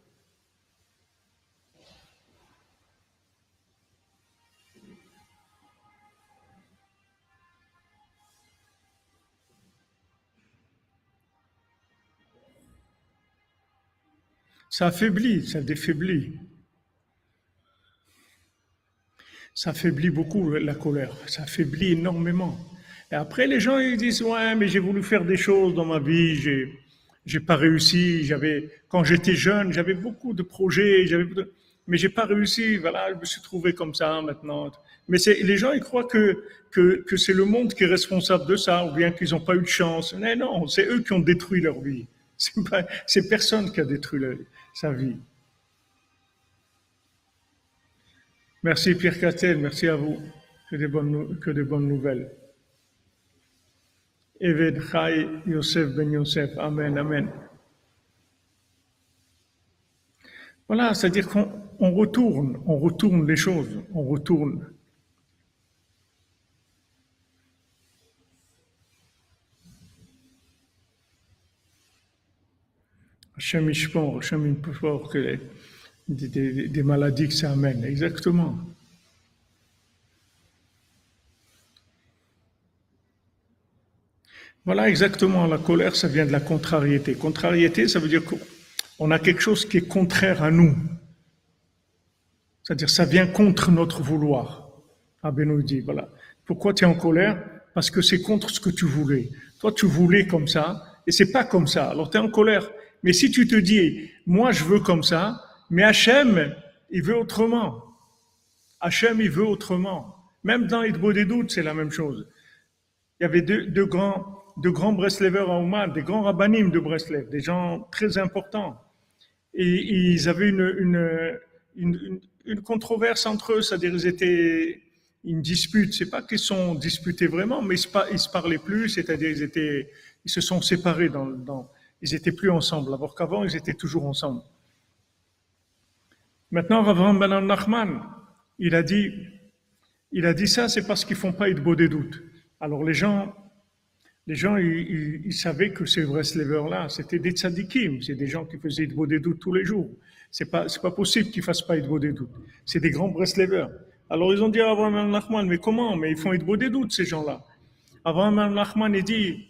Ça affaiblit, ça défaiblit. Ça affaiblit beaucoup la colère, ça affaiblit énormément. Et après, les gens ils disent ouais, mais j'ai voulu faire des choses dans ma vie, j'ai j'ai pas réussi. J'avais quand j'étais jeune, j'avais beaucoup de projets, j'avais mais j'ai pas réussi. Voilà, je me suis trouvé comme ça maintenant. Mais les gens ils croient que que que c'est le monde qui est responsable de ça, ou bien qu'ils n'ont pas eu de chance. Mais non, c'est eux qui ont détruit leur vie. C'est pas c'est personne qui a détruit leur- sa vie. Merci Pierre Castel, merci à vous. Que des bonnes, que de bonnes nouvelles. Eved Chai Yosef Ben Yosef, Amen, Amen. Voilà, c'est-à-dire qu'on on retourne, on retourne les choses, on retourne. Hachem Ishpor, Hachem Ishpor, que des, maladies que ça amène, exactement. Voilà exactement, la colère, ça vient de la contrariété. Contrariété, ça veut dire qu'on a quelque chose qui est contraire à nous. C'est-à-dire, ça vient contre notre vouloir. Abbé nous dit, voilà. Pourquoi tu es en colère? Parce que c'est contre ce que tu voulais. Toi, tu voulais comme ça, et c'est pas comme ça. Alors, tu es en colère. Mais si tu te dis, moi, je veux comme ça, mais Hachem, il veut autrement. Hachem, il veut autrement. Même dans les des doutes, c'est la même chose. Il y avait deux, grands, deux grands Breslevers à Oman, des grands rabbinim de Breslev, des gens très importants. Et ils avaient une, une, une, une- controverse entre eux, c'est-à-dire ils étaient une dispute. C'est pas qu'ils sont disputés vraiment, mais ils se parlaient plus, c'est-à-dire ils étaient, ils se sont séparés dans, dans ils étaient plus ensemble, alors qu'avant ils étaient toujours ensemble. Maintenant, Ravram Ben Nachman, il a dit, il a dit ça, c'est parce qu'ils font pas beau des doutes. Alors les gens, les gens, ils, ils- savaient que ces Breslevers-là, c'était des tzadikim, c'est des gens qui faisaient beau des doutes tous les jours. C'est pas, c'est pas possible qu'ils fassent pas beau des doutes. C'est des grands Breslevers. Alors ils ont dit à Avraham Ben Nachman, mais comment? Mais ils font beau des doutes, ces gens-là. Avraham Ben Nachman, il dit,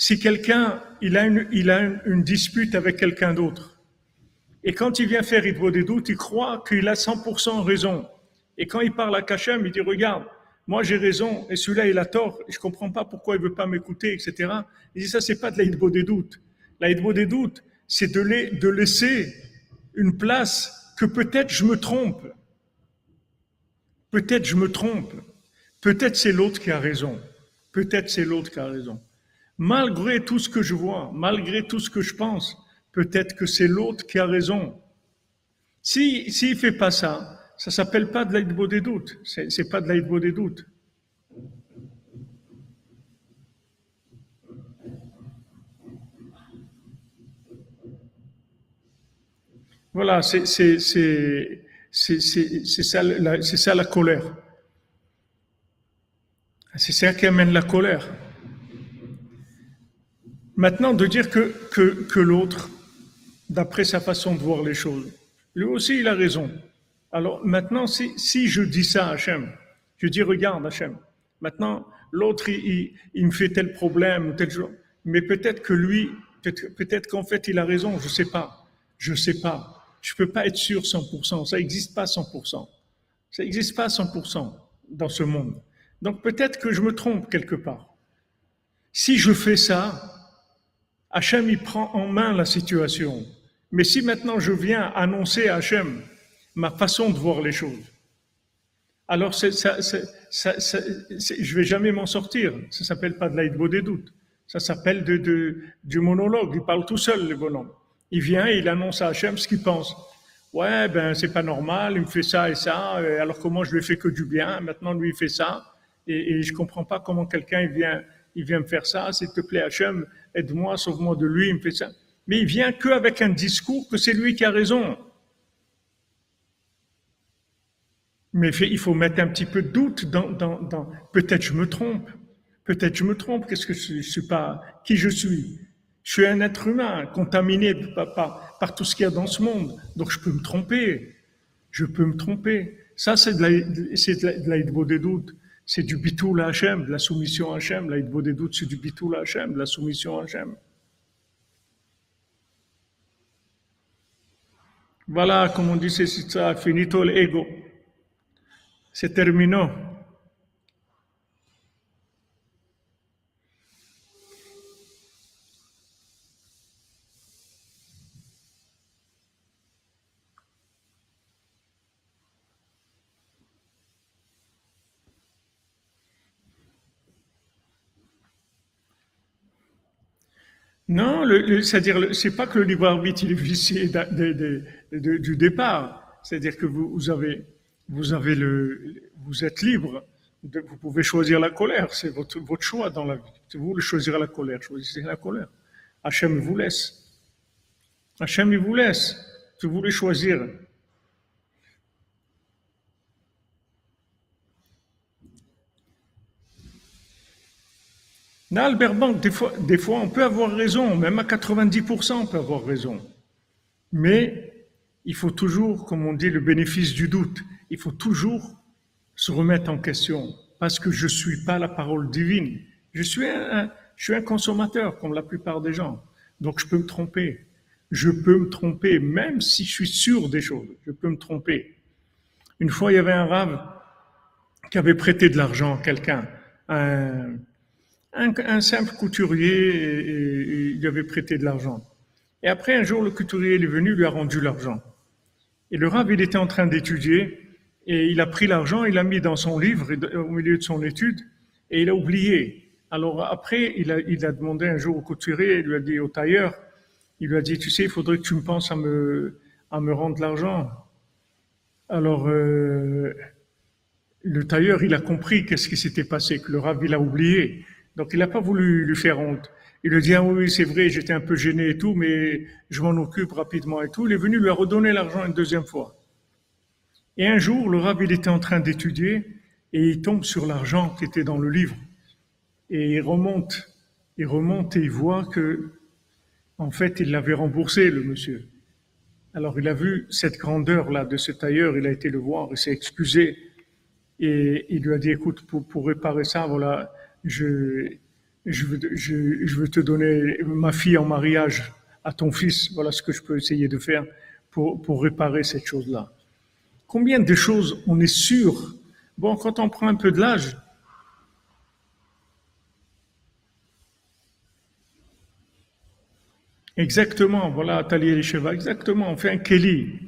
si quelqu'un, il a une, il a une, dispute avec quelqu'un d'autre, et quand il vient faire Idbo des doutes, il croit qu'il a 100% raison. Et quand il parle à Kachem, il dit, regarde, moi j'ai raison, et celui-là il a tort, je comprends pas pourquoi il veut pas m'écouter, etc. Il dit, ça c'est pas de la des doutes. La des doutes, c'est de, de laisser une place que peut-être je me trompe. Peut-être je me trompe. Peut-être c'est l'autre qui a raison. Peut-être c'est l'autre qui a raison. Malgré tout ce que je vois, malgré tout ce que je pense, peut-être que c'est l'autre qui a raison. Si s'il fait pas ça, ça s'appelle pas de l'aïdbo des doutes. C'est, c'est pas de l'aïdbo des doutes. Voilà, c'est ça la colère. C'est ça qui amène la colère. Maintenant, de dire que, l'autre, d'après sa façon de voir les choses, lui aussi, il a raison. Alors maintenant, si, je dis ça à Hachem, je dis, regarde Hachem, maintenant, l'autre, il, me fait tel problème, tel jour, mais peut-être que lui, peut-être peut qu'en fait, il a raison, je sais pas, je sais pas. Je peux pas être sûr 100%, ça n'existe pas 100%. Ça n'existe pas 100% dans ce monde. Donc peut-être que je me trompe quelque part. Si je fais ça, Hachem, il prend en main la situation. Mais si maintenant je viens annoncer à Hachem ma façon de voir les choses, alors ça, ça, je vais jamais m'en sortir. Ça s'appelle pas de l'aïdbo des doutes. Ça s'appelle du monologue. Il parle tout seul, le bonhomme. Il vient et il annonce à Hachem ce qu'il pense. Ouais, ben c'est pas normal, il me fait ça et ça, alors comment je lui ai fait que du bien, maintenant lui il fait ça, et, et je comprends pas comment quelqu'un il vient, il vient me faire ça, s'il te plaît Hachem, aide-moi, sauve-moi de lui, il me fait ça. Mais il vient qu'avec un discours que c'est lui qui a raison. Mais il faut mettre un petit peu de doute dans, peut-être je me trompe, peut-être je me trompe, qu'est-ce que je, je suis pas, qui je suis? Je suis un être humain contaminé par, par, par tout ce qu'il y a dans ce monde, donc je peux me tromper, je peux me tromper. Ça, c'est de la, de des doutes. C'est du bitoul à de la soumission à Hachem. L'aïdbo des doutes, c'est du bitoul à de la soumission à Hachem. Voilà, comme on dit, c'est ça, finito l'ego. C'est terminé. Non, c'est-à-dire, c'est pas que le libre arbitre il est vicié du départ. C'est-à-dire que vous, avez, vous avez le, vous êtes libre. vous pouvez choisir la colère. C'est votre, votre choix dans la vie. Vous voulez choisir la colère, choisissez la colère. Hachem vous laisse. Hachem il vous laisse. Si vous voulez choisir Non, Albert Bank, des fois, des fois, on peut avoir raison, même à 90%, on peut avoir raison. Mais il faut toujours, comme on dit, le bénéfice du doute. Il faut toujours se remettre en question, parce que je suis pas la parole divine. Je suis un, je suis un consommateur, comme la plupart des gens. Donc, je peux me tromper. Je peux me tromper, même si je suis sûr des choses. Je peux me tromper. Une fois, il y avait un rave qui avait prêté de l'argent à quelqu'un, un, un, simple couturier, il avait prêté de l'argent. Et après, un jour, le couturier est venu, lui a rendu l'argent. Et le rave, il était en train d'étudier, et il a pris l'argent, il l'a mis dans son livre, au milieu de son étude, et il a oublié. Alors après, il a, il a demandé un jour au couturier, il lui a dit au tailleur, il lui a dit, tu sais, il faudrait que tu me penses à me, à me rendre l'argent. Alors, euh, le tailleur, il a compris qu'est-ce qui s'était passé, que le rave, il a oublié. Donc il n'a pas voulu lui faire honte. Il lui dit, ah oui, c'est vrai, j'étais un peu gêné et tout, mais je m'en occupe rapidement et tout. Il est venu lui redonner l'argent une deuxième fois. Et un jour, le rabbin il était en train d'étudier et il tombe sur l'argent qui était dans le livre. Et il remonte, il remonte et il voit que, en fait, il l'avait remboursé, le monsieur. Alors il a vu cette grandeur-là de ce tailleur, il a été le voir, il s'est excusé et il lui a dit, écoute, pour réparer ça, voilà, je, veux, te donner ma fille en mariage à ton fils. Voilà ce que je peux essayer de faire pour, réparer cette chose-là. Combien de choses on est sûr? Bon, quand on prend un peu de l'âge, Exactement, voilà, Talier les chevaux, exactement, on fait un Kelly.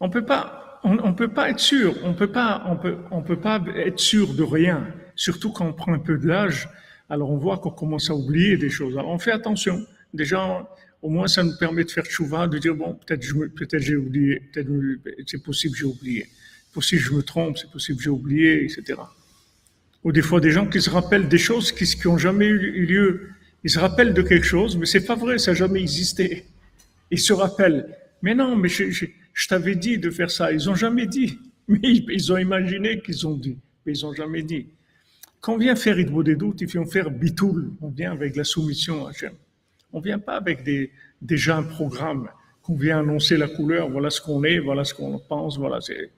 On ne peut pas on ne peut pas être sûr, on peut pas, on peut, on peut pas être sûr de rien. Surtout quand on prend un peu de l'âge, alors on voit qu'on commence à oublier des choses. Alors on fait attention. Déjà, au moins ça nous permet de faire chouva, de dire bon, peut-être peut-être j'ai oublié, peut-être c'est possible j'ai oublié, possible je me trompe, c'est possible j'ai oublié, etc. Ou des fois des gens qui se rappellent des choses qui n'ont jamais eu lieu. Ils se rappellent de quelque chose, mais c'est pas vrai, ça n'a jamais existé. Ils se rappellent. Mais non, mais je, je, t'avais dit de faire ça. Ils ont jamais dit. <laughs> Mais ils, ont imaginé qu'ils ont dit, mais ils ont jamais dit. Quand on vient faire Idbo des doutes, il faut faire bitoul. On vient avec la soumission à Hachem. On vient pas avec des, déjà un programme qu'on vient annoncer la couleur. Voilà ce qu'on est, voilà ce qu'on pense, voilà. C'est,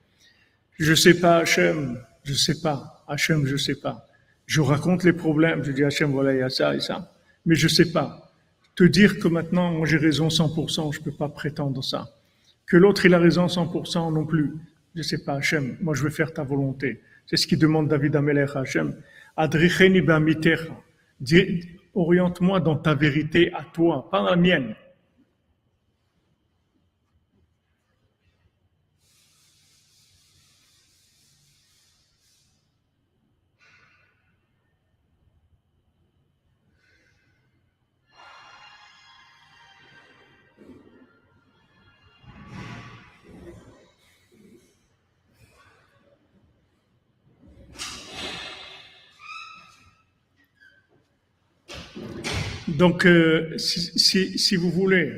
je sais pas, Hachem, je sais pas. Hachem, je sais pas. Je raconte les problèmes. Je dis Hachem, voilà, il y a ça et ça. Mais je sais pas. Te dire que maintenant, moi j'ai raison 100%, je peux pas prétendre ça. Que l'autre, il a raison 100% non plus. Je sais pas, Hachem, moi je veux faire ta volonté. C'est ce qu'il demande David Amelech à Hachem. Adricheni Oriente-moi dans ta vérité à toi, pas la mienne. Donc, euh, si, si, vous voulez,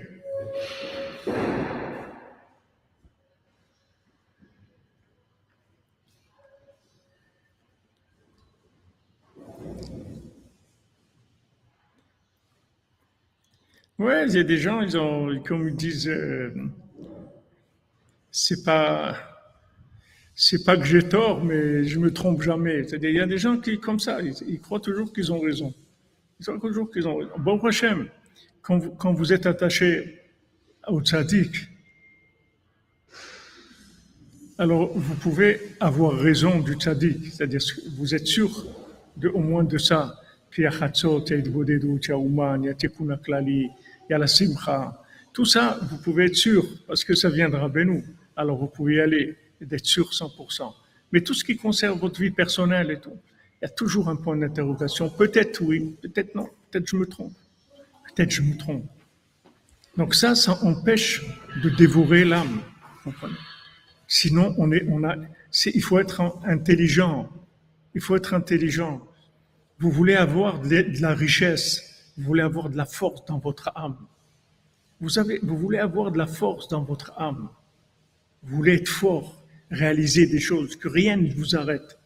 Ouais, il y a des gens, ils ont, comme ils disent, euh, c'est pas, c'est pas que j'ai tort, mais je me trompe jamais. C'est-à-dire, il y a des gens qui, comme ça, ils croient toujours qu'ils ont raison. Ils ont toujours qu'ils ont Bon prochain, quand vous, êtes attaché au tzaddik, alors vous pouvez avoir raison du tzaddik, c'est-à-dire vous êtes sûr de, au moins de ça. Il y a chatzot, il y a il y a Ouman, il y a Tekuna Klali, il y a la Simcha. Tout ça, vous pouvez être sûr, parce que ça viendra de nous. Alors vous pouvez y aller d'être sûr 100%. Mais tout ce qui concerne votre vie personnelle et tout, il y a toujours un point d'interrogation. Peut-être oui, peut-être non, peut-être je me trompe. Peut-être je me trompe. Donc ça, ça empêche de dévorer l'âme. Sinon, on est, on a, il faut être intelligent. Il faut être intelligent. Vous voulez avoir de la richesse, vous voulez avoir de la force dans votre âme. Vous, avez, vous voulez avoir de la force dans votre âme. Vous voulez être fort, réaliser des choses, que rien ne vous arrête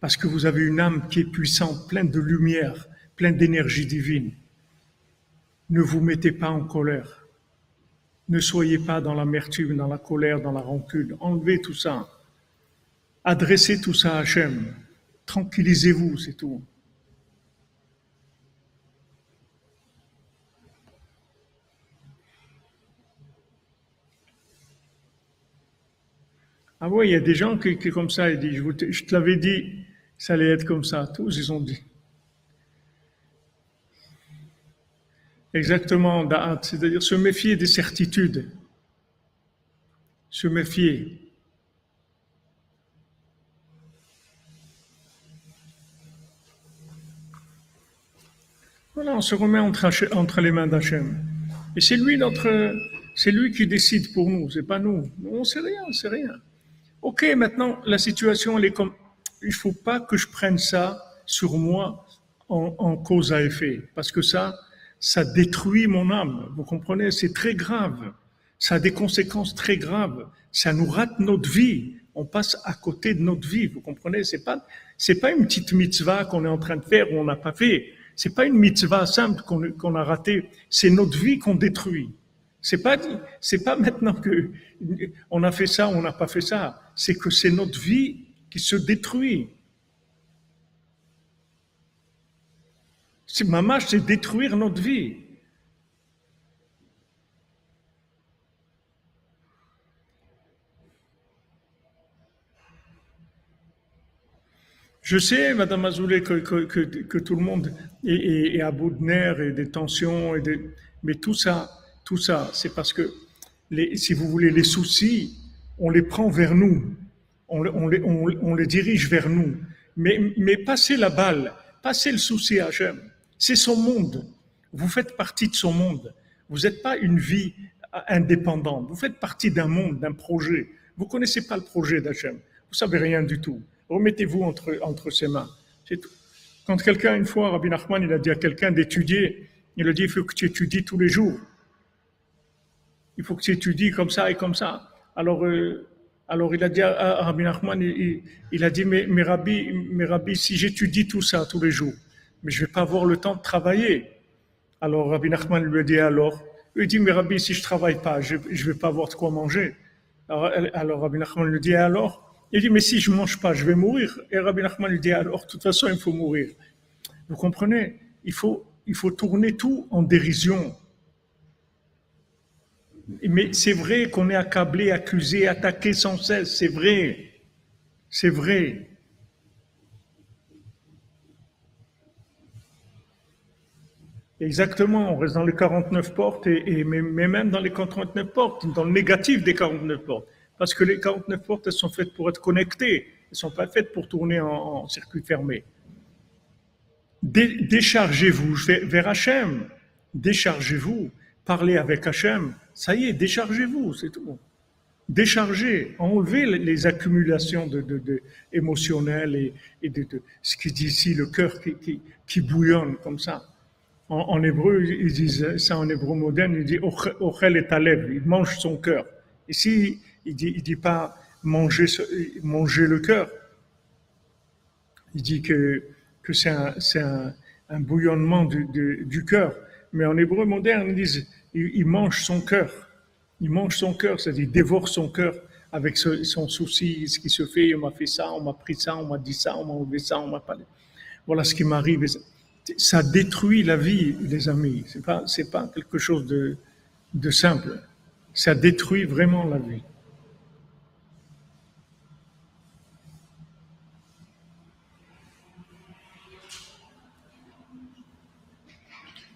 parce que vous avez une âme qui est puissante, pleine de lumière, pleine d'énergie divine. Ne vous mettez pas en colère. Ne soyez pas dans l'amertume, dans la colère, dans la rancune. Enlevez tout ça. Adressez tout ça à Hachem. Tranquillisez-vous, c'est tout. Ah oui, il y a des gens qui, qui comme ça, ils disent, je, je te l'avais dit, ça allait être comme ça. Tous, ils ont dit. Exactement, c'est-à-dire se méfier des certitudes. Se méfier. Voilà, on se remet entre, les mains d'Hachem. Et c'est lui notre, c'est lui qui décide pour nous, c'est pas nous. On sait rien, on sait rien. Ok, maintenant la situation elle est comme il faut pas que je prenne ça sur moi en, cause à effet, parce que ça, ça détruit mon âme. Vous comprenez C'est très grave. Ça a des conséquences très graves. Ça nous rate notre vie. On passe à côté de notre vie. Vous comprenez C'est pas, c'est pas une petite mitzvah qu'on est en train de faire ou on n'a pas fait. C'est pas une mitzvah simple qu'on a ratée. C'est notre vie qu'on détruit. C'est pas, c'est pas maintenant que on a fait ça, on n'a pas fait ça. C'est que c'est notre vie qui se détruit. C'est mamash, c'est détruire notre vie. Je sais, Madame Azoulay, que, que, tout le monde est, à bout de nerfs et des tensions, et des, mais tout ça, tout ça, c'est parce que, les, si vous voulez, les soucis, on les prend vers nous on, les, dirige vers nous. Mais, passez la balle, Passez le souci à Hachem. C'est son monde. Vous faites partie de son monde. Vous n'êtes pas une vie indépendante. Vous faites partie d'un monde, d'un projet. Vous connaissez pas le projet d'Hachem. Vous savez rien du tout. Remettez-vous entre, entre ses mains. C'est tout. Quand quelqu'un, une fois, Rabbi Nachman, il a dit à quelqu'un d'étudier, il a dit, il faut que tu étudies tous les jours. Il faut que tu étudies comme ça et comme ça. Alors, euh, alors il a dit à, Rabbi Nachman, il, a dit, mais, mais Rabbi, mais Rabbi, si j'étudie tout ça tous les jours, mais je vais pas avoir le temps de travailler. Alors Rabbi Nachman lui a dit alors, il dit, mais Rabbi, si je travaille pas, je, ne vais pas avoir de quoi manger. Alors, alors Rabbi Nachman lui dit, alors, il dit, mais si je mange pas, je vais mourir. Et Rabbi Nachman lui dit, alors, de toute façon, il faut mourir. Vous comprenez? Il faut, il faut tourner tout en dérision. Mais c'est vrai qu'on est accablé, accusé, attaqué sans cesse. C'est vrai. C'est vrai. Exactement, on reste dans les 49 portes, et, mais, même dans les 49 portes, dans le négatif des 49 portes. Parce que les 49 portes, elles sont faites pour être connectées, elles ne sont pas faites pour tourner en, circuit fermé. déchargez-vous vers Hachem, déchargez-vous, parlez avec Hachem, ça y est, déchargez-vous, c'est tout. Déchargez, enlevez les accumulations de, émotionnelles et, de, ce qui dit ici, le cœur qui, qui bouillonne comme ça. En, hébreu, ils disent ça en hébreu moderne, il dit Ochel et Taleb, il mange son cœur. Ici, il dit, il dit pas manger, manger le cœur. Il dit que, que c'est un, un, un, bouillonnement du, du, du cœur. Mais en hébreu moderne, ils disent il, mange son cœur. Il mange son cœur, c'est-à-dire il dévore son cœur avec son souci, ce qui se fait, on m'a fait ça, on m'a pris ça, on m'a dit ça, on m'a enlevé ça, on m'a pas. Voilà ce qui m'arrive ça détruit la vie, les amis. C'est pas, c'est pas quelque chose de simple. Ça détruit vraiment la vie.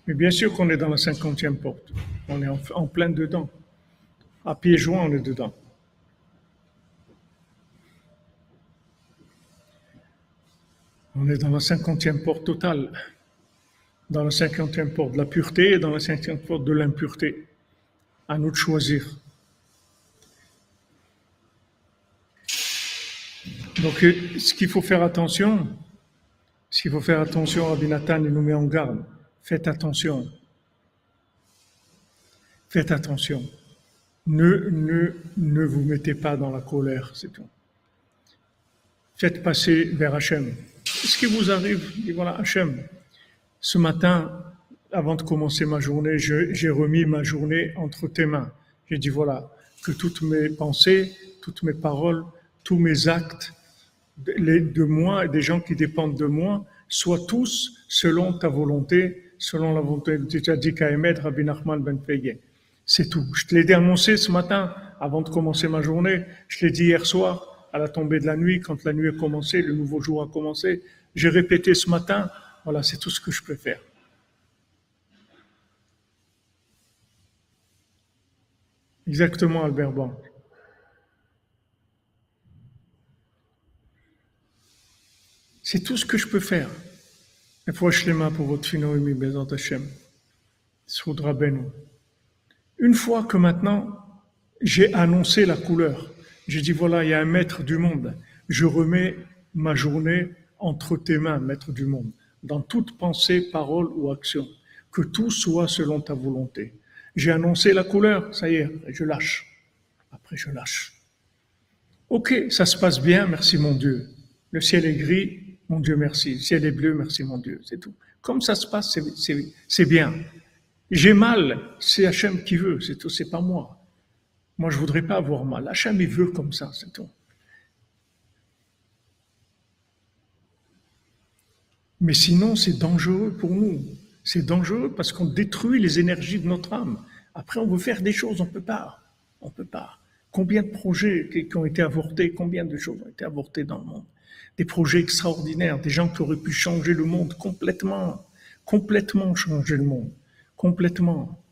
Mais bien sûr qu'on est dans la cinquantième porte. On est en, plein dedans. À pieds joints, on est dedans. On est dans la cinquantième porte totale dans la cinquantième porte de la pureté et dans la cinquième porte de l'impureté. À nous de choisir. Donc, euh, ce qu'il faut faire attention, ce qu'il faut faire attention, il nous met en garde. Faites attention. Faites attention. Ne, ne, ne vous mettez pas dans la colère, c'est tout. Faites passer vers Hachem. Ce qui vous arrive, dit voilà, Hachem, ce matin, avant de commencer ma journée, j'ai remis ma journée entre tes mains. J'ai dit voilà, que toutes mes pensées, toutes mes paroles, tous mes actes les, de moi et des gens qui dépendent de moi soient tous selon ta volonté, selon la volonté de Tchadi Kaemet, Rabbi Nachman Ben C'est tout. Je te l'ai annoncé ce matin, avant de commencer ma journée. Je l'ai dit hier soir, à la tombée de la nuit, quand la nuit a commencé, le nouveau jour a commencé. J'ai répété ce matin, voilà, c'est tout ce que je peux faire. Exactement, Albert Bank. C'est tout ce que je peux faire. Une fois que maintenant, j'ai annoncé la couleur, j'ai dit voilà, il y a un maître du monde. Je remets ma journée entre tes mains, maître du monde dans toute pensée, parole ou action. Que tout soit selon ta volonté. J'ai annoncé la couleur, ça y est, je lâche. Après, je lâche. Ok, ça se passe bien, merci mon Dieu. Le ciel est gris, mon Dieu, merci. Le ciel est bleu, merci mon Dieu. C'est tout. Comme ça se passe, c'est bien. J'ai mal, c'est Hachem qui veut, c'est tout, c'est pas moi. Moi, je voudrais pas avoir mal. Hachem, il veut comme ça, c'est tout. Mais sinon, c'est dangereux pour nous. C'est dangereux parce qu'on détruit les énergies de notre âme. Après, on veut faire des choses, on ne peut pas. On peut pas. Combien de projets qui ont été avortés, combien de choses ont été avortées dans le monde? Des projets extraordinaires, des gens qui auraient pu changer le monde complètement, complètement changer le monde, complètement.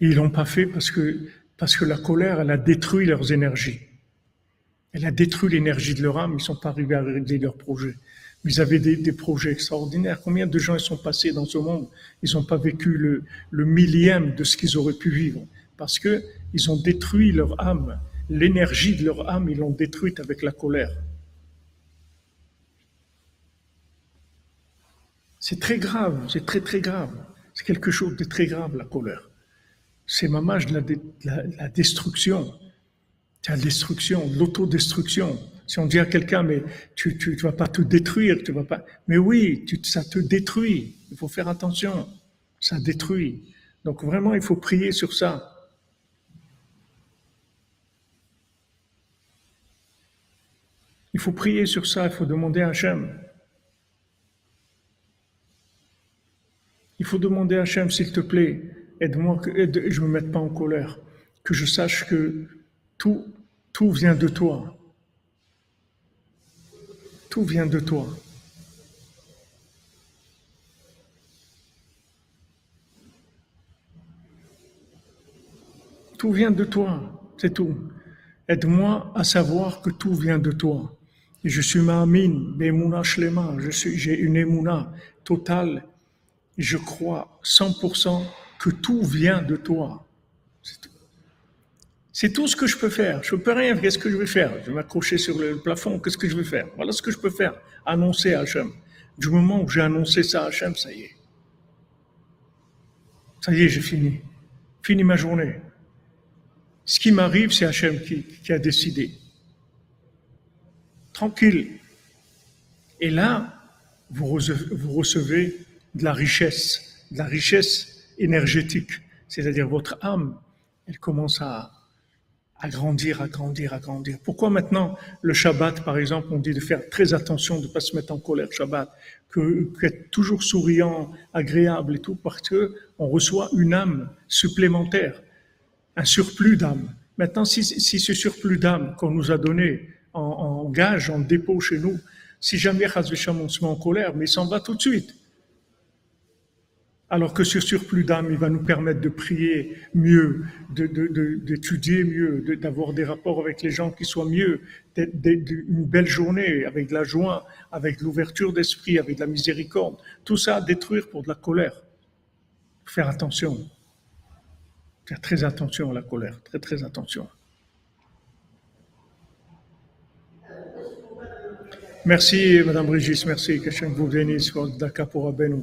Et ils l'ont pas fait parce que, la colère, elle a détruit leurs énergies. Elle a détruit l'énergie de leur âme, ils sont pas arrivés à réaliser leurs projets. Ils avaient des, projets extraordinaires. Combien de gens ils sont passés dans ce monde? Ils n'ont pas vécu le, le millième de ce qu'ils auraient pu vivre parce que ils ont détruit leur âme, l'énergie de leur âme, ils l'ont détruite avec la colère. C'est très grave, c'est très très grave. C'est quelque chose de très grave, la colère. C'est mamage de la, destruction. La destruction, l'autodestruction. Si on dit à quelqu'un, mais tu ne vas pas te détruire, tu vas pas. Mais oui, ça te détruit. Il faut faire attention. Ça détruit. Donc vraiment, il faut prier sur ça. Il faut prier sur ça, il faut demander à Hachem. Il faut demander à Hachem, s'il te plaît, aide-moi que je ne me mette pas en colère, que je sache que tout, tout vient de toi. Tout vient de toi. Tout vient de toi, c'est tout. Aide-moi à savoir que tout vient de toi. Je suis Ma'amin, Be'emuna Shlema, j'ai une émouna totale. Je crois 100% que tout vient de toi. C'est tout. ce que je peux faire. Je ne peux rien. Qu'est-ce que je vais faire? Je vais m'accrocher sur le plafond. Qu'est-ce que je vais faire? Voilà ce que je peux faire. Annoncer à Hachem. Du moment où j'ai annoncé ça à Hachem, ça y est. Ça y est, j'ai fini. Fini ma journée. Ce qui m'arrive, c'est Hachem qui a décidé tranquille. Et là, vous recevez, de la richesse, de la richesse énergétique. C'est-à-dire votre âme, elle commence à, à grandir, à grandir, à grandir. Pourquoi maintenant le Shabbat, par exemple, on dit de faire très attention, de ne pas se mettre en colère Shabbat, que qu'être toujours souriant, agréable et tout, parce que on reçoit une âme supplémentaire, un surplus d'âme. Maintenant, si, si ce surplus d'âme qu'on nous a donné, en, gage, en dépôt chez nous. Si jamais Chazvesham on se met en colère, mais il s'en va tout de suite. Alors que ce surplus d'âme, il va nous permettre de prier mieux, d'étudier mieux, d'avoir des rapports avec les gens qui soient mieux, une belle journée avec de la joie, avec l'ouverture d'esprit, avec de la miséricorde. Tout ça à détruire pour de la colère. Faire attention. Faire très attention à la colère. Très, très attention. Merci, Madame Brigitte, merci. Que vous bénisse. Daka pour Abenou.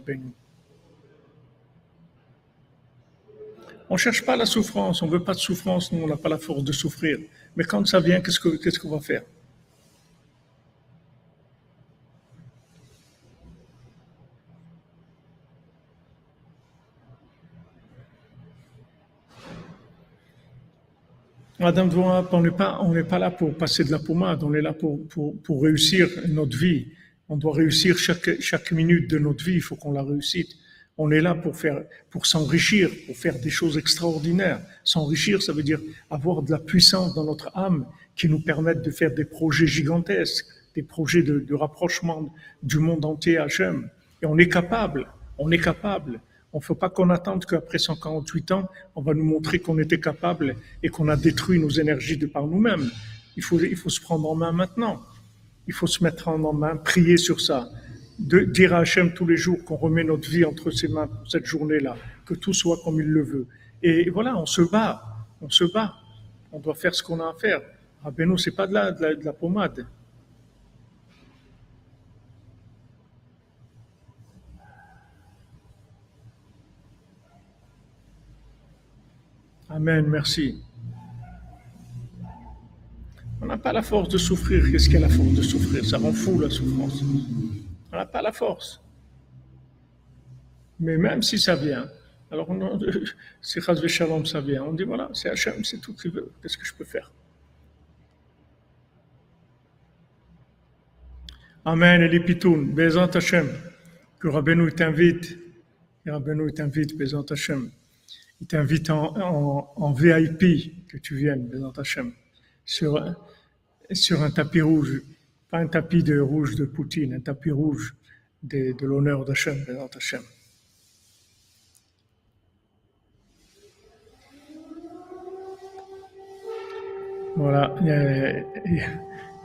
Ben. On ne cherche pas la souffrance, on ne veut pas de souffrance, nous, on n'a pas la force de souffrir. Mais quand ça vient, qu'est-ce qu'on ce qu'on va faire? Madame Dvorak, on n'est pas, pas là pour passer de la pommade, on est là pour, pour, pour réussir notre vie. On doit réussir chaque, chaque minute de notre vie, il faut qu'on la réussisse. On est là pour faire, pour s'enrichir, pour faire des choses extraordinaires. S'enrichir, ça veut dire avoir de la puissance dans notre âme qui nous permettent de faire des projets gigantesques, des projets de, de rapprochement du monde entier à Hachem. Et on est capable, on est capable. On ne faut pas qu'on attende qu'après 148 ans, on va nous montrer qu'on était capable et qu'on a détruit nos énergies de par nous-mêmes. Il faut, il faut se prendre en main maintenant. Il faut se mettre en main, prier sur ça. Dire à Hachem tous les jours qu'on remet notre vie entre ses mains pour cette journée-là, que tout soit comme il le veut. Et voilà, on se bat, on se bat. On doit faire ce qu'on a à faire. Ah ben non, c'est pas de la, de la pommade. Amen, merci. On n'a pas la force de souffrir. Qu'est-ce qu'est la force de souffrir? Ça rend fou la souffrance. On n'a pas la force. Mais même si ça vient, alors <laughs> si Chazvé Shalom ça vient, on dit voilà, c'est Hachem, c'est tout qu'il veut. Qu'est-ce que je peux faire? Amen, Elipitoun, Bézant Hachem, que Rabbeinu t'invite, que Rabbeinu t'invite, Bézant Hachem il t'invite en, VIP que tu viennes, Bézant Hachem, sur, sur un tapis rouge, pas un tapis de rouge de Poutine, un tapis rouge de, l'honneur d'Hachem, Bézant Hachem. Voilà,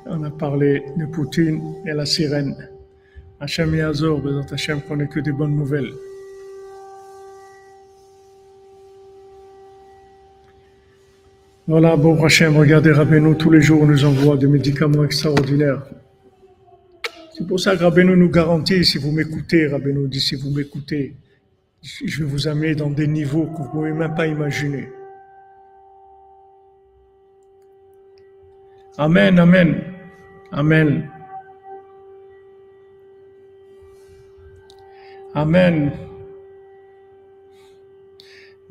on a parlé de Poutine et la sirène. Hachem Yazor, Bezat Hachem, qu'on n'ait que des bonnes nouvelles. Voilà, bon Hachem, regardez Rabbeinu, tous les jours nous envoie des médicaments extraordinaires. C'est pour ça que Rabbeinu nous garantit, si vous m'écoutez, Rabbeinu dit, si vous m'écoutez, je vais vous amener dans des niveaux que vous ne pouvez même pas imaginer. Amen, amen, amen. Amen.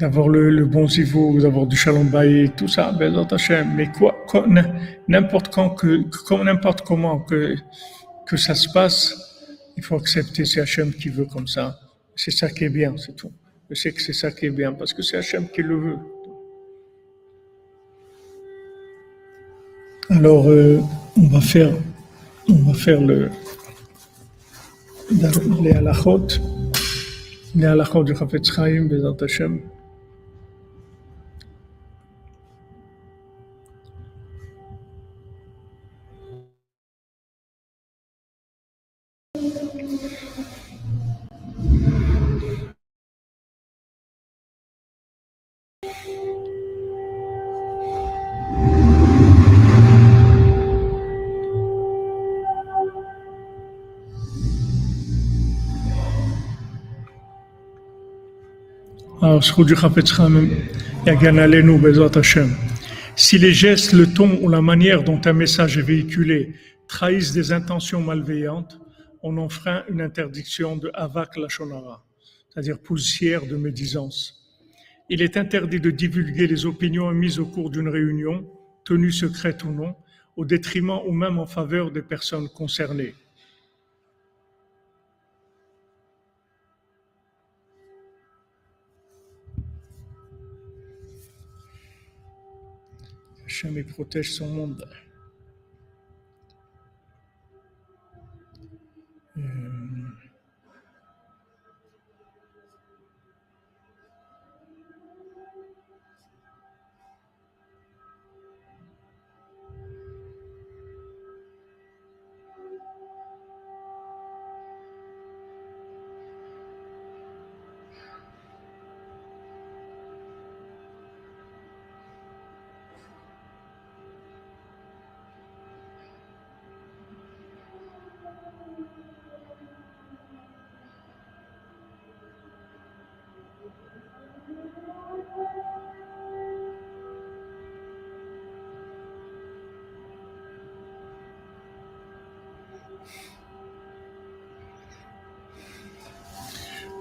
D'avoir le, bon niveau, d'avoir du shalom tout ça, ben, Mais quoi, n'importe quand, que, n'importe comment que, que ça se passe, il faut accepter, c'est Hachem qui veut comme ça. C'est ça qui est bien, c'est tout. Je sais que c'est ça qui est bien, parce que c'est Hachem qui le veut. Alors, euh, on va faire, on va faire le, les halachot, les halachot du Chafetz Chaim, Bezat Hashem. Si les gestes, le ton ou la manière dont un message est véhiculé trahissent des intentions malveillantes, on enfreint une interdiction de Avak Lachonara, c'est-à-dire poussière de médisance. Il est interdit de divulguer les opinions émises au cours d'une réunion, tenue secrète ou non, au détriment ou même en faveur des personnes concernées. Hachem protège son monde. Euh,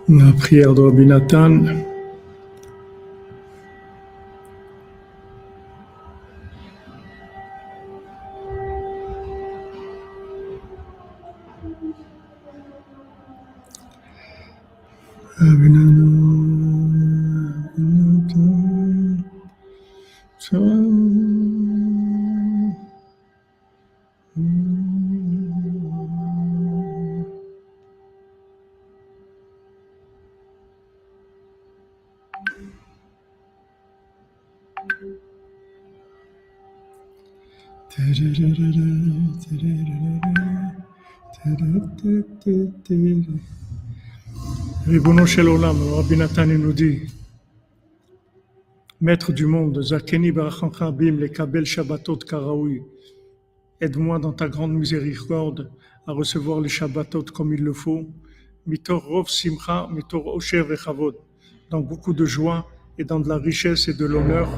La prière de Rabbi. Ribono Shelolam, Rabbi Nathan nous dit Maître du monde, Zakeni Barachankrabim, les Kabel Shabbatot Karaoui, aide-moi dans ta grande miséricorde à recevoir les Shabbatot comme il le faut, Mitor Rov Simcha, Mitor Osher Rechavod, dans beaucoup de joie et dans de la richesse et de l'honneur,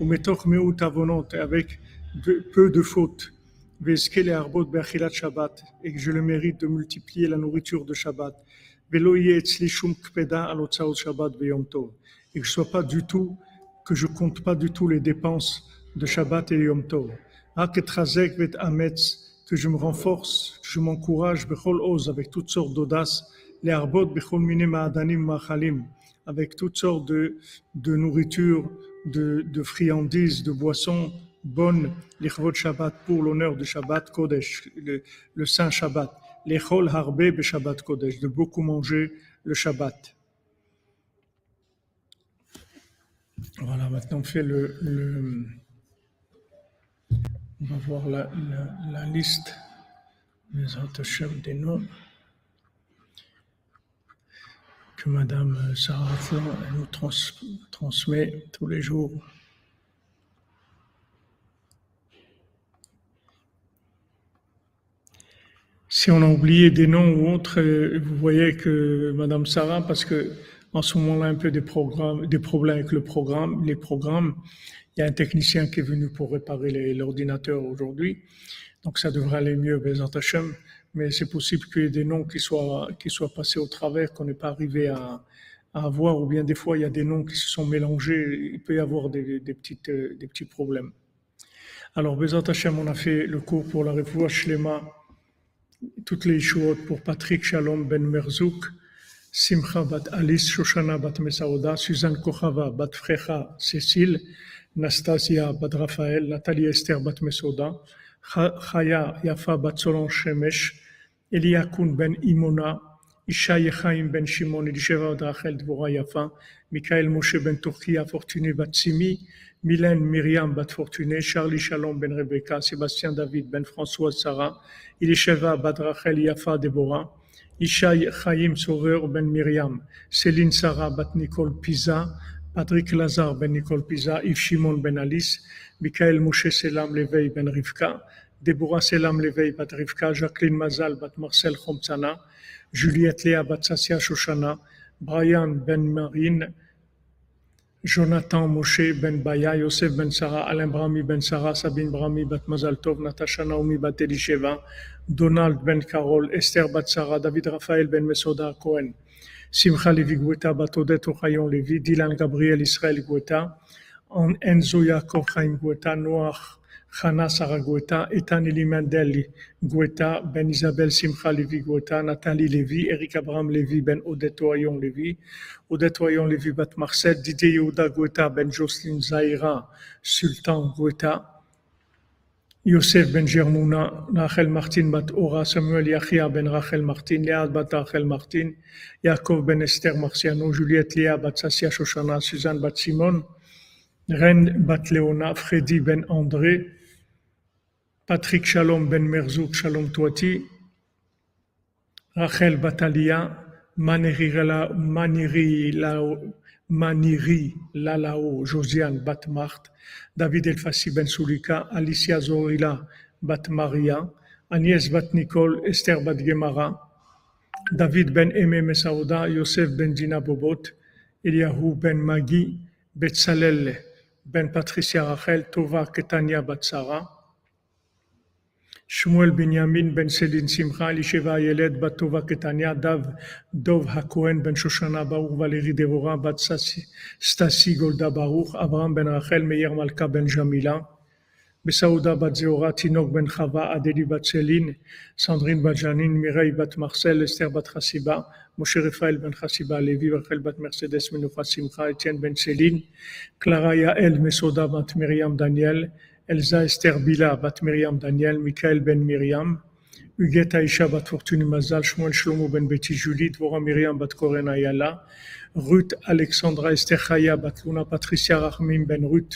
ou Mitor Meut Avonot, avec peu de fautes. Et que je le mérite de multiplier la nourriture de Shabbat. Et que je sois pas du tout, que je compte pas du tout les dépenses de Shabbat et Yom Tov. Que je me renforce, que je m'encourage, avec toutes sortes d'audace, les avec toutes sortes de, de nourriture, de, de friandises, de boissons, bonne l'Ichvot Shabbat pour l'honneur du Shabbat Kodesh, le Saint Shabbat. L'Echol Harbe be Shabbat Kodesh, de beaucoup manger le Shabbat. Voilà, maintenant on fait le, On va voir la, la, la liste des noms que Madame Sarah nous trans, transmet tous les jours. Si on a oublié des noms ou autres, vous voyez que Madame Sarah, parce que en ce moment-là, un peu des, programmes, des problèmes avec le programme, les programmes, il y a un technicien qui est venu pour réparer l'ordinateur aujourd'hui. Donc ça devrait aller mieux, Bezat Hashem. Mais c'est possible qu'il y ait des noms qui soient, qui soient passés au travers, qu'on n'est pas arrivé à, à, avoir, ou bien des fois il y a des noms qui se sont mélangés, il peut y avoir des, des, petites, des petits problèmes. Alors, Bezat Hashem, on a fait le cours pour la Refoua Shlema, toutes les choses pour Patrick Shalom Ben Merzouk, Simcha bat Alice, Shoshana bat Mesaoda, Suzanne Kochava bat Frecha Cécile, Nastasia bat Raphaël, Nathalie Esther bat Mesoda, Chaya Yafa bat Solange Shemesh, Eliakun ben Imona, Isha Yechaim ben Shimon, Elisheva Rachel Dvora Yafa, Michael Moshe ben Turkia, Fortuné bat Simi, Mylène Myriam bat Fortuné, Charlie Shalom ben Rebecca, Sébastien David ben François Sarah, Elisheva bat Rachel Yafa Deborah, Ishaï Chaim Sauveur ben Myriam, Céline Sarah bat Nicole Pisa, Patrick Lazar ben Nicole Pisa, Yves Shimon ben Alice, Michael Moshe Selam Levei ben Rivka, Deborah Selam Levei bat Rivka, Jacqueline Mazal bat Marcel Chomtsana, Juliette Léa bat Sassia Shoshana, Brian ben Marine, Jonathan Moshe ben Baya, Yosef ben Sarah, Alain Brami ben Sarah, Sabine Brami bat Mazal Tov, Natasha Naomi bat Elisheva, Donald ben Carol, Esther bat Sarah, David Raphaël ben Mesoda Cohen, Simcha Levi Gweta bat Odette Ochayon Levi, Dylan Gabriel Israël Gweta, Enzo Yaakov Chaim Gweta, Noach Chana Sarah Gweta, Ethan Elimandel Gweta, Ben Isabelle Simcha Levi Gweta, Nathalie Levi, Eric Abraham Levi, Ben Odette Oyon Levi, Odette Oyon Levi Bat Marcel, Didier Yehuda Gweta, Ben Jocelyn Zaira, Sultan Gweta, Yosef Ben Germouna, Rachel Martin Bat Ora, Samuel Yachia Ben Rachel Martin, Léa Bat Rachel Martin, Yaakov Ben Esther Marciano, Juliette Léa Bat Sassia Shoshana, Suzanne Bat Simon, Ren Bat Léona, Freddy Ben André, Patrick Shalom Ben Merzouk Shalom Toiti, Rachel Batalia, Maniri, Maniri, Maniri Lalao, Josiane Bat Mart, David Elfassi Ben Sulika, Alicia Zorila Bat Maria, Agnès Bat Nicole, Esther Bat Gemara, David Ben Eme Mesaouda, Yosef Ben Dina Bobot, Eliahu Ben Magi, Betzalel Ben Patricia Rachel, Tova Ketania Bat Sarah, Shmuel Binyamin ben Sedin Simcha, Elisheva Yelet, Batova Ketania, Dav, Dov Hakohen ben Shoshana Baruch, Valérie Devora, Bat Stasi Golda Baruch, Abraham ben Rachel, Meir Malka ben Jamila, Bat Zeora, Tinok ben Chava, Adélie Bat Céline, Sandrine Bat Janine, Mireille Bat Marcel, Esther Bat Chassiba, Moshe Raphaël ben Chassiba, Lévi Rachel Bat Mercedes, Menoufa Simcha, Etienne ben Céline, Clara Yael, Mesoda Bat Myriam Daniel, אלזה אסתר בילה בת מרים דניאל, מיכאל בן מרים, הוגית האישה בת פורטוני מזל, שמואל שלמה בן ביתי ג'ולי, דבורה מרים בת קורן איילה, רות אלכסנדרה אסתר חיה בת לונה, פטריסיה רחמים בן רות,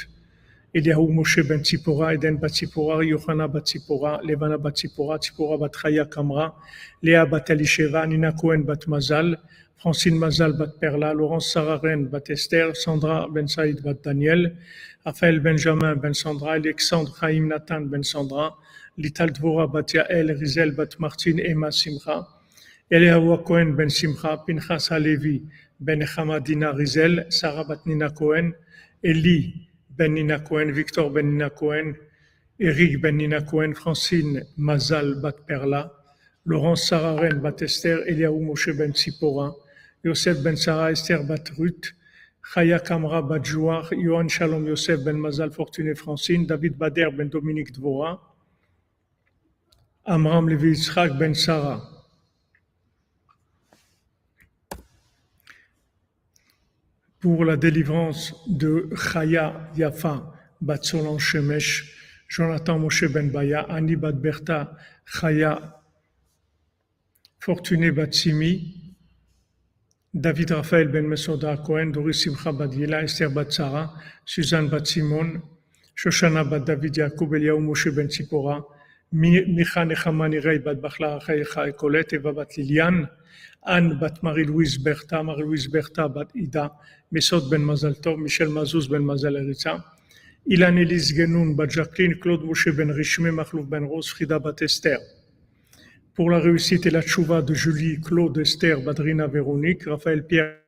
אליהו משה בן ציפורה, עדן בת ציפורה, יוחנה בת ציפורה, לבנה בת ציפורה, ציפורה בת חיה קמרה, לאה בת אלישבע, נינה כהן בת מזל, Francine Mazal Bat-Perla, Laurence Sararen Bat-Esther, Sandra Ben Saïd Bat-Daniel, Raphaël Benjamin Ben Sandra, Alexandre Chaim Nathan Ben Sandra, Lital Dvora Bat-Yael, Rizel Bat-Martin, Emma Simcha, Eliawa Cohen Ben Simcha, Pinchas Alevi Ben Hamadina Rizel, Sarah Bat-Nina Cohen, Eli Ben Nina Cohen, Victor Ben Nina Cohen, Eric Ben Nina Cohen, Francine Mazal Bat-Perla, Laurence Sararen Bat-Esther, Eliaou Moshe Ben Sipora, Yosef Ben Sarah Esther Bat Ruth, Chaya Kamra Bat Jouar, Yohan Shalom Yosef Ben Mazal Fortuné Francine, David Bader Ben Dominique Dvora, Amram Levi Yitzhak Ben Sarah. pour la délivrance de Chaya Yafa Batsolan Shemesh, Jonathan Moshe Ben Baya, Annie Bat Berta, Chaya Fortuné Batsimi, David Raphaël Ben Mesoda Cohen, Doris Simcha Badiela, Esther Batsara, Suzanne Batsimon, Shoshana bat David Yaakov Eliyahu Moshe ben Tzipora, Micha Nechama Nirei bat Bachla Achayecha Ekolet Eva bat Lilian, Anne bat Marie-Louise Bertha, Marie-Louise Bertha bat Ida, Mesot ben Mazal Tov, Michel Mazouz ben Mazal Eritza, Ilan Elise Genoun bat Jacqueline, Claude Moshe ben Rishme, Machlouf ben Rose, Frida bat Esther. Pour la réussite et la tchouva de Julie, Claude, Esther, Badrina, Véronique, Raphaël Pierre,